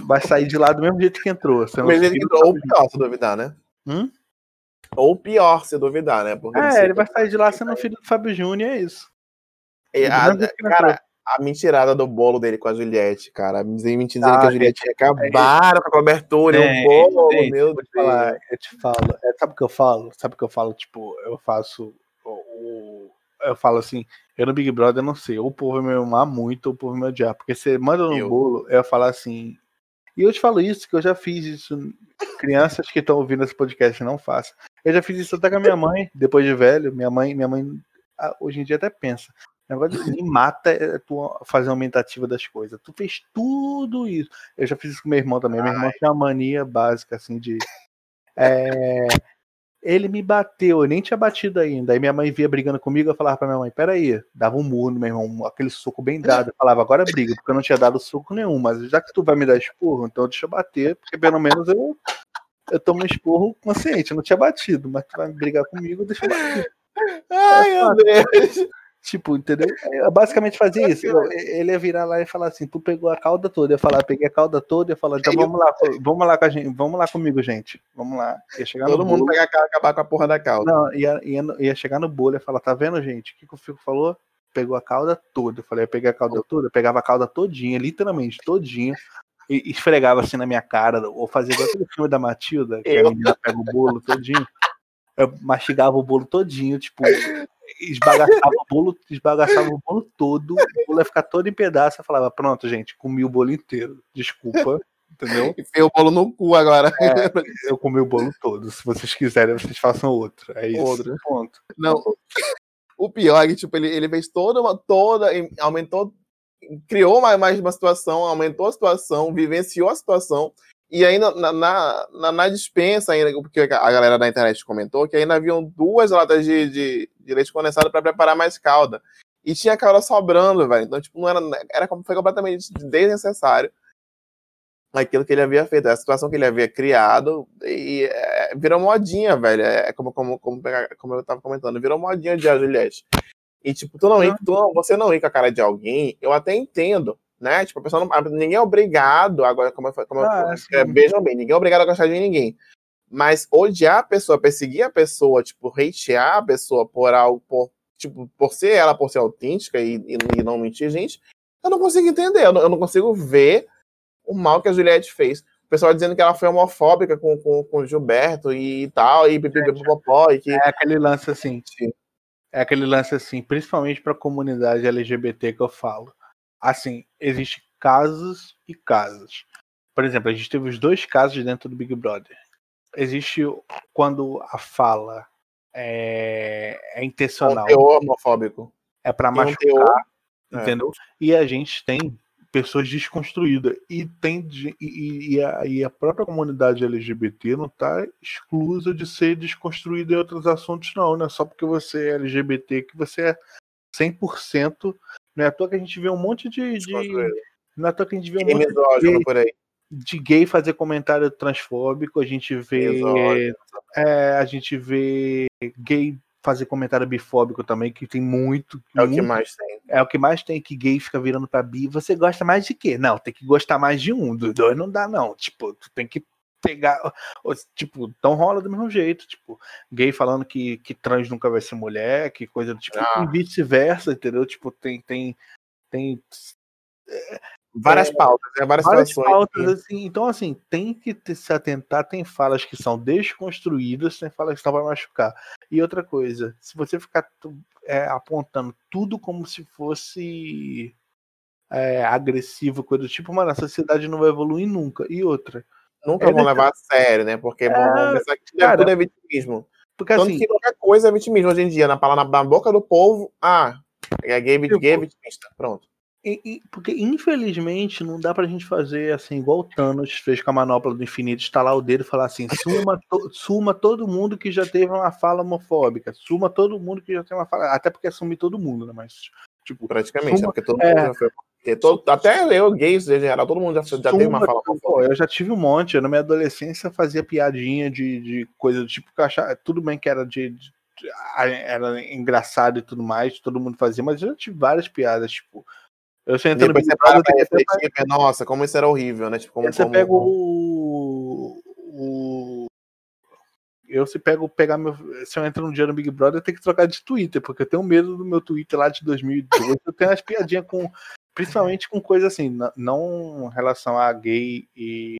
vai sair de lá do mesmo jeito que entrou. Mas ele do ou pior, se duvidar, né? Hum? Ou pior, se duvidar, né? Porque É, ele vai sair de lá sendo filho do Fábio Júnior, é isso. Do a- ele cara, a mentirada do bolo dele com a Juliette, cara. Me mentindo Ah, que a Juliette tinha acabado com a cobertura É, e o bolo, gente, meu Deus. falar, eu te falo. é, sabe o que eu falo? Sabe o que eu falo? Tipo, eu faço. O, eu falo assim, eu no Big Brother não sei, ou o povo me amar muito, ou o povo me odiar. Porque você manda no Eu. bolo, eu falar assim. E eu te falo isso, que eu já fiz isso. Crianças que estão ouvindo esse podcast não façam. Eu já fiz isso até com a minha mãe, depois de velho. Minha mãe, minha mãe ah, hoje em dia até pensa. O negócio me mata é tu fazer aumentativa das coisas. Tu fez tudo isso. Eu já fiz isso com meu irmão também. Meu irmão tinha uma mania básica, assim, de. é, ele me bateu, eu nem tinha batido ainda. Aí minha mãe via brigando comigo, eu falava pra minha mãe, peraí, dava um murro no meu irmão, aquele soco bem dado. Eu falava, agora briga, porque eu não tinha dado soco nenhum, mas já que tu vai me dar esporro, então deixa eu bater, porque pelo menos eu, eu tomo um esporro consciente, eu não tinha batido, mas tu vai brigar comigo, deixa eu bater. Ai, meu Deus. Tipo, entendeu? Eu basicamente fazia isso. Ele ia virar lá e falar assim: tu pegou a cauda toda. Eu ia falar, peguei a cauda toda. Eu ia falar, então vamos lá, vamos lá com a gente, vamos lá comigo, gente. Vamos lá. Ia chegar Todo mundo pegar a acabar com a porra da cauda. Não, ia, ia, ia chegar no bolo e falar, tá vendo, gente? O que, que o Fico falou? Pegou a cauda toda. Eu falei, eu peguei a cauda toda, eu pegava a cauda todinha, literalmente, todinha. E esfregava assim na minha cara, ou fazia igual aquele filme da Matilda, que eu. a menina pega o bolo todinho. Eu mastigava o bolo todinho, tipo, esbagaçava o bolo, esbagaçava o bolo todo, o bolo ia ficar todo em pedaço. Eu falava, pronto, gente, comi o bolo inteiro. Desculpa. Entendeu? Enfiei o bolo no cu agora. É, eu comi o bolo todo. Se vocês quiserem, vocês façam outro. É isso. Outro. Ponto. Não. O pior é que, tipo, ele, ele fez toda uma. toda. aumentou. Criou mais, mais uma situação, aumentou a situação, vivenciou a situação. E ainda na, na, na, na dispensa, ainda, porque a galera da internet comentou, que ainda haviam duas latas de, de, de leite condensado para preparar mais calda. E tinha calda sobrando, velho. Então, tipo, não era, era, foi completamente desnecessário aquilo que ele havia feito, a situação que ele havia criado, e é, virou modinha, velho. É como, como, como, como eu tava comentando, virou modinha de Juliette. E, tipo, tu não, ri, tu não, você não ri com a cara de alguém, eu até entendo né? Tipo, a pessoa não, ninguém é obrigado, agora, como, como ah, é, vejam bem, ninguém é obrigado a gostar de ninguém. Mas odiar a pessoa, perseguir a pessoa, tipo, hatear a pessoa por algo, por, tipo, por ser ela, por ser autêntica e, e, e não mentir, gente, eu não consigo entender, eu não, eu não, consigo ver o mal que a Juliette fez. O pessoal dizendo que ela foi homofóbica com, com, com Gilberto e tal, e pipipipopó, e que... É aquele lance assim, é aquele lance assim, principalmente para a comunidade LGBT que eu falo assim, existe casos e casos. Por exemplo, a gente teve os dois casos dentro do Big Brother. Existe quando a fala é, é intencional. É um homofóbico. É para machucar, um entendeu? É. E a gente tem pessoas desconstruídas. E tem e, e, a, e, a, própria comunidade LGBT não está exclusa de ser desconstruída em outros assuntos, não. Não é só porque você é LGBT que você é 100% não é à toa que a gente vê um monte de. de... Não é à toa que a gente vê um monte de, aí. de gay fazer comentário transfóbico, a gente vê. É, a gente vê gay fazer comentário bifóbico também, que tem muito. É muito, o que mais tem. É o que mais tem que gay fica virando pra bi. Você gosta mais de quê? Não, tem que gostar mais de um. Do dois não dá, não. Tipo, tu tem que pegar. Tipo, então rola do mesmo jeito. Tipo, gay falando que, que trans nunca vai ser mulher, que coisa do tipo, ah. e vice-versa, entendeu? Tipo, tem. tem, tem é, várias é, pautas, né? várias, várias pautas, assim. Então, assim, tem que se atentar. Tem falas que são desconstruídas, tem falas que estão para machucar. E outra coisa, se você ficar é, apontando tudo como se fosse é, agressivo, coisa do tipo, mano, a sociedade não vai evoluir nunca. E outra, nunca vão levar a sério, né? Porque é, vão pensar que cara, tudo é vitimismo. Porque Tanto assim, que qualquer coisa é vitimismo hoje em dia. Na, na, na boca do povo, ah, é gay, tipo, gay é vitimista. Pronto. E, e, porque, infelizmente, não dá pra gente fazer assim, igual o Thanos fez com a manopla do infinito, estalar o dedo e falar assim: suma, to, suma todo mundo que já teve uma fala homofóbica, suma todo mundo que já tem uma fala. Até porque assumir todo mundo, né? Mas, tipo. Praticamente, suma, é porque todo mundo é, já foi Todo, até eu, gays em geral, todo mundo já, já teve uma fala pô, Eu já tive um monte. Eu, na minha adolescência, fazia piadinha de, de coisa do tipo que eu achava. Tudo bem que era de, de, Era engraçado e tudo mais, todo mundo fazia, mas eu já tive várias piadas, tipo. Eu entrando você para refletir, nossa, como isso era horrível, né? Tipo, como, você como... pega o, o. Eu se pego pegar meu. Se eu entro um dia no Big Brother, eu tenho que trocar de Twitter, porque eu tenho medo do meu Twitter lá de 2012. eu tenho as piadinhas com Principalmente com coisa assim, não em relação a gay e,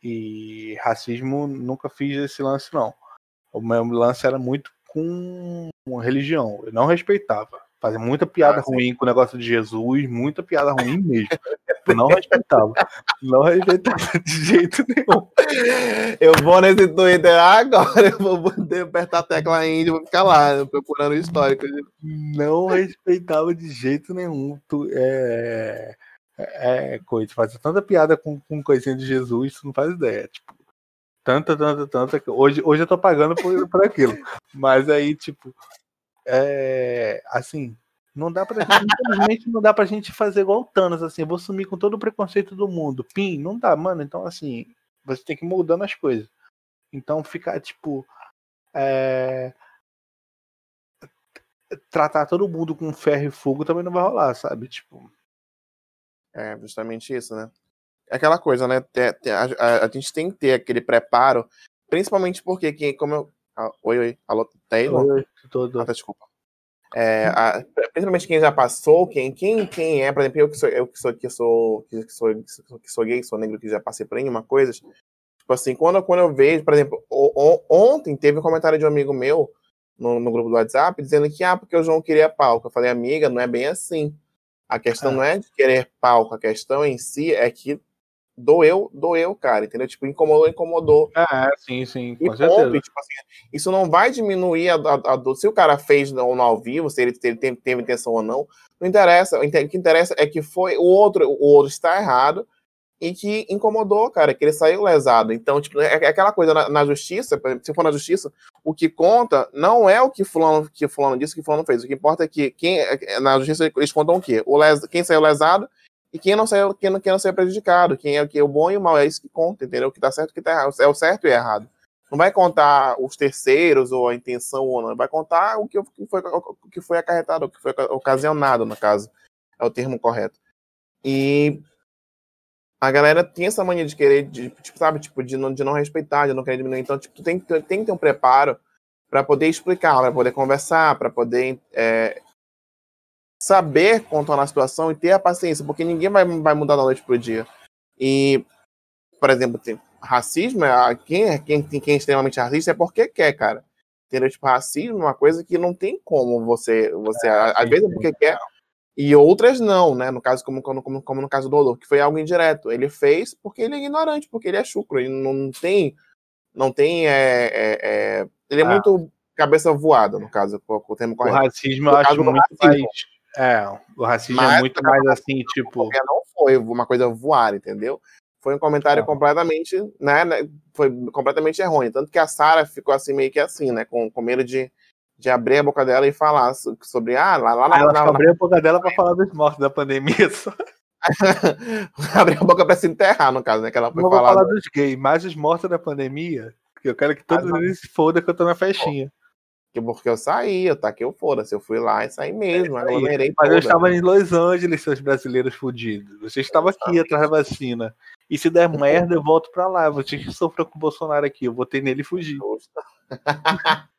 e racismo, nunca fiz esse lance, não. O meu lance era muito com religião. Eu não respeitava. Fazia muita piada ah, ruim com o negócio de Jesus, muita piada ruim mesmo. Não respeitava. Não respeitava de jeito nenhum. Eu vou nesse Twitter agora, eu vou apertar a tecla índia, vou ficar lá procurando o histórico. Não respeitava de jeito nenhum. Tu, é, é, é coisa. Fazia tanta piada com, com coisinha de Jesus, tu não faz ideia. Tipo, tanta, tanta, tanta. Hoje, hoje eu tô pagando por, por aquilo. Mas aí, tipo, é, assim, não dá pra gente, não dá pra gente fazer igual o Thanos, assim, vou sumir com todo o preconceito do mundo. Pim, não dá, mano. Então, assim, você tem que ir mudando as coisas. Então, ficar, tipo. É... tratar todo mundo com ferro e fogo também não vai rolar, sabe? Tipo. É, justamente isso, né? É aquela coisa, né? A, a, gente tem que ter aquele preparo, principalmente porque como eu. Ah, oi, oi, alô, Taylor? Oi, oi, todo. Ah, tá, desculpa. É, a, principalmente quem já passou, quem, quem, quem é, por exemplo, eu que sou, eu que sou, que sou, que sou, que sou gay, sou negro, que já passei por nenhuma coisa, tipo assim, quando, quando eu vejo, por exemplo, o, ontem teve um comentário de um amigo meu no, no, grupo do WhatsApp dizendo que, ah, porque o João queria palco. Eu falei, amiga, não é bem assim. A questão ah. não é de querer palco, a questão em si é que doeu, doeu, cara, entendeu? Tipo, incomodou, incomodou. Ah, sim, sim, com e certeza. Tipo assim, isso não vai diminuir a, a, a dor. Se o cara fez no, no ao vivo, se ele, se ele teve, teve, intenção ou não, não interessa. O que interessa é que foi o outro, o outro está errado e que incomodou, cara, que ele saiu lesado. Então, tipo, é, é aquela coisa na, na, justiça, se for na justiça, o que conta não é o que fulano, que fulano disse, o que fulano fez. O que importa é que quem, é, na justiça eles contam o quê? O les, quem saiu lesado e quem não saiu, quem não, quem não saiu prejudicado, quem é, quem é o bom e o mal, é isso que conta, entendeu? O que tá certo e o que tá errado. É o certo e o errado. Não vai contar os terceiros ou a intenção ou não, vai contar o que, foi, o que foi acarretado, o que foi ocasionado, no caso. É o termo correto. E a galera tem essa mania de querer, de, tipo, sabe, tipo, de não, de não respeitar, de não querer diminuir. Então, tipo, tu tem, tem que ter um preparo para poder explicar, para poder conversar, para poder é, saber contornar a situação e ter a paciência, porque ninguém vai, vai mudar da noite pro dia. E, por exemplo, tem racismo, é, quem, é, quem, quem é extremamente racista é porque quer, cara. Entendeu? Tipo, racismo é uma coisa que não tem como você. você é, às vezes é porque quer, e outras não, né? No caso, como, como, como no caso do Olor, que foi algo indireto. Ele fez porque ele é ignorante, porque ele é chucro, ele não tem. Não tem. É, é, é ele é ah. muito cabeça voada, no caso, o termo correto. O racismo eu acho muito racismo. mais. É, o racismo é Mas, é muito mais assim, tipo. Não foi uma coisa voar, entendeu? Foi um comentário ah. completamente, né, né? Foi completamente errôneo. Tanto que a Sara ficou assim, meio que assim, né? Com, com medo de de abrir a boca dela e falar sobre. Ah, lá, lá, lá. Ela lá, abriu a boca dela para falar dos mortos da pandemia só. abrir a boca para se enterrar, no caso, né? Que ela foi Não falar, falar dos gays, mas os mortos da pandemia. Que eu quero que todos eles se fodam que eu tô na festinha. Porque eu saí, eu tá que eu foda-se, eu fui lá e saí mesmo, é aglomerei Mas toda. eu estava em Los Angeles, seus brasileiros fudidos. Você estava aqui atrás da vacina. E se der merda, eu volto pra lá. Você que sofreu com o Bolsonaro aqui, eu votei nele e fugir.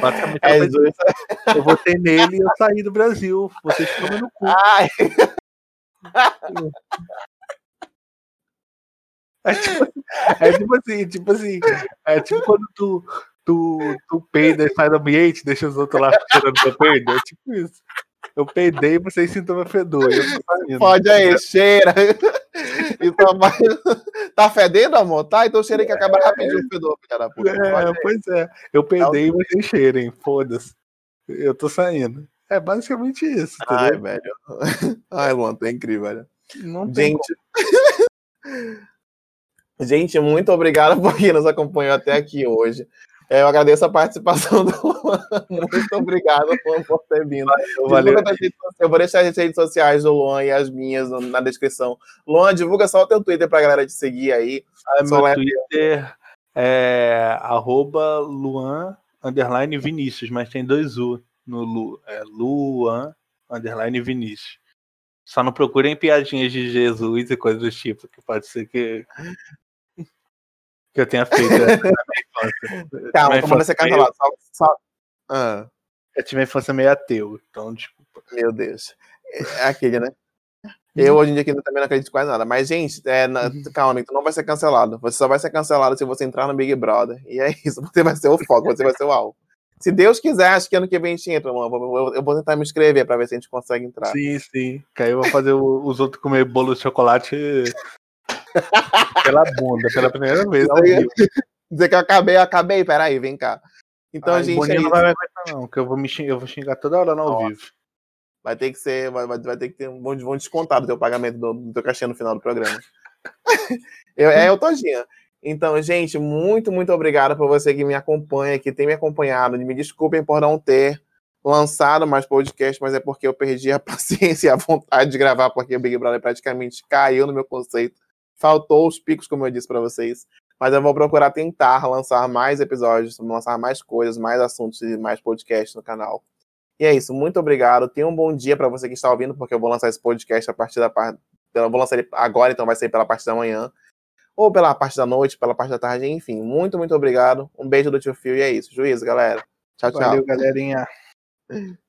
Basicamente, é eu, eu votei nele e eu saí do Brasil. Vocês tomam no cu. Ai. É tipo, é tipo assim, tipo assim, é tipo quando tu, tu, tu peida e sai do ambiente, deixa os outros lá cheirando teu peido, é tipo isso. Eu peidei e vocês sintam fedor. Pode aí, cheira. Então, tá fedendo, amor? Tá, então cheira que acaba rapidinho o fedor, da puta. É, pois é. Eu peidei e vocês cheirem, foda-se. Eu tô saindo. É basicamente isso, entendeu? Ai, velho. Ai, Luan, tá incrível, velho. Não Gente. Gente, muito obrigado por quem nos acompanhou até aqui hoje. É, eu agradeço a participação do Luan. Muito obrigado, Luan, por ter vindo. Valeu. Eu vou deixar as redes sociais do Luan e as minhas na descrição. Luan, divulga só o teu Twitter pra galera te seguir aí. Ah, meu Twitter é arroba Luan underline Vinícius, mas tem dois U no Lu. É Luan underline Vinícius. Só não procurem piadinhas de Jesus e coisas do tipo, que pode ser que que eu tenha feito Calma, como vai ser cancelado. Só, só... Ah. Eu tive uma infância meio ateu, então desculpa. Meu Deus. É aquele, né? Eu hoje em dia também não acredito quase nada. Mas, gente, é, na, uhum. calma, tu não vai ser cancelado. Você só vai ser cancelado se você entrar no Big Brother. E é isso, você vai ser o foco, você vai ser o alvo. Se Deus quiser, acho que ano que vem a gente entra, mano. Eu, eu, vou tentar me inscrever pra ver se a gente consegue entrar. Sim, sim. Que aí eu vou fazer os outros comer bolo de chocolate pela bunda, pela primeira vez. Dizer que eu acabei, eu acabei, peraí, vem cá. Então, Ai, gente. É não vai aguentar, não, que eu vou, me xingar, eu vou xingar toda hora no ao vivo. Vai ter que ser, vai, vai ter que ter um bom, bom descontar do teu pagamento do, do teu cachê no final do programa. eu, é eu, Todinha. Então, gente, muito, muito obrigado por você que me acompanha, que tem me acompanhado. Me desculpem por não ter lançado mais podcast, mas é porque eu perdi a paciência e a vontade de gravar, porque o Big Brother praticamente caiu no meu conceito. Faltou os picos, como eu disse para vocês. Mas eu vou procurar tentar lançar mais episódios, lançar mais coisas, mais assuntos e mais podcasts no canal. E é isso, muito obrigado. Tenha um bom dia para você que está ouvindo, porque eu vou lançar esse podcast a partir da parte. Eu vou lançar ele agora, então vai sair pela parte da manhã. Ou pela parte da noite, pela parte da tarde, enfim. Muito, muito obrigado. Um beijo do tio Fio e é isso. Juízo, galera. Tchau, tchau. Valeu, galerinha.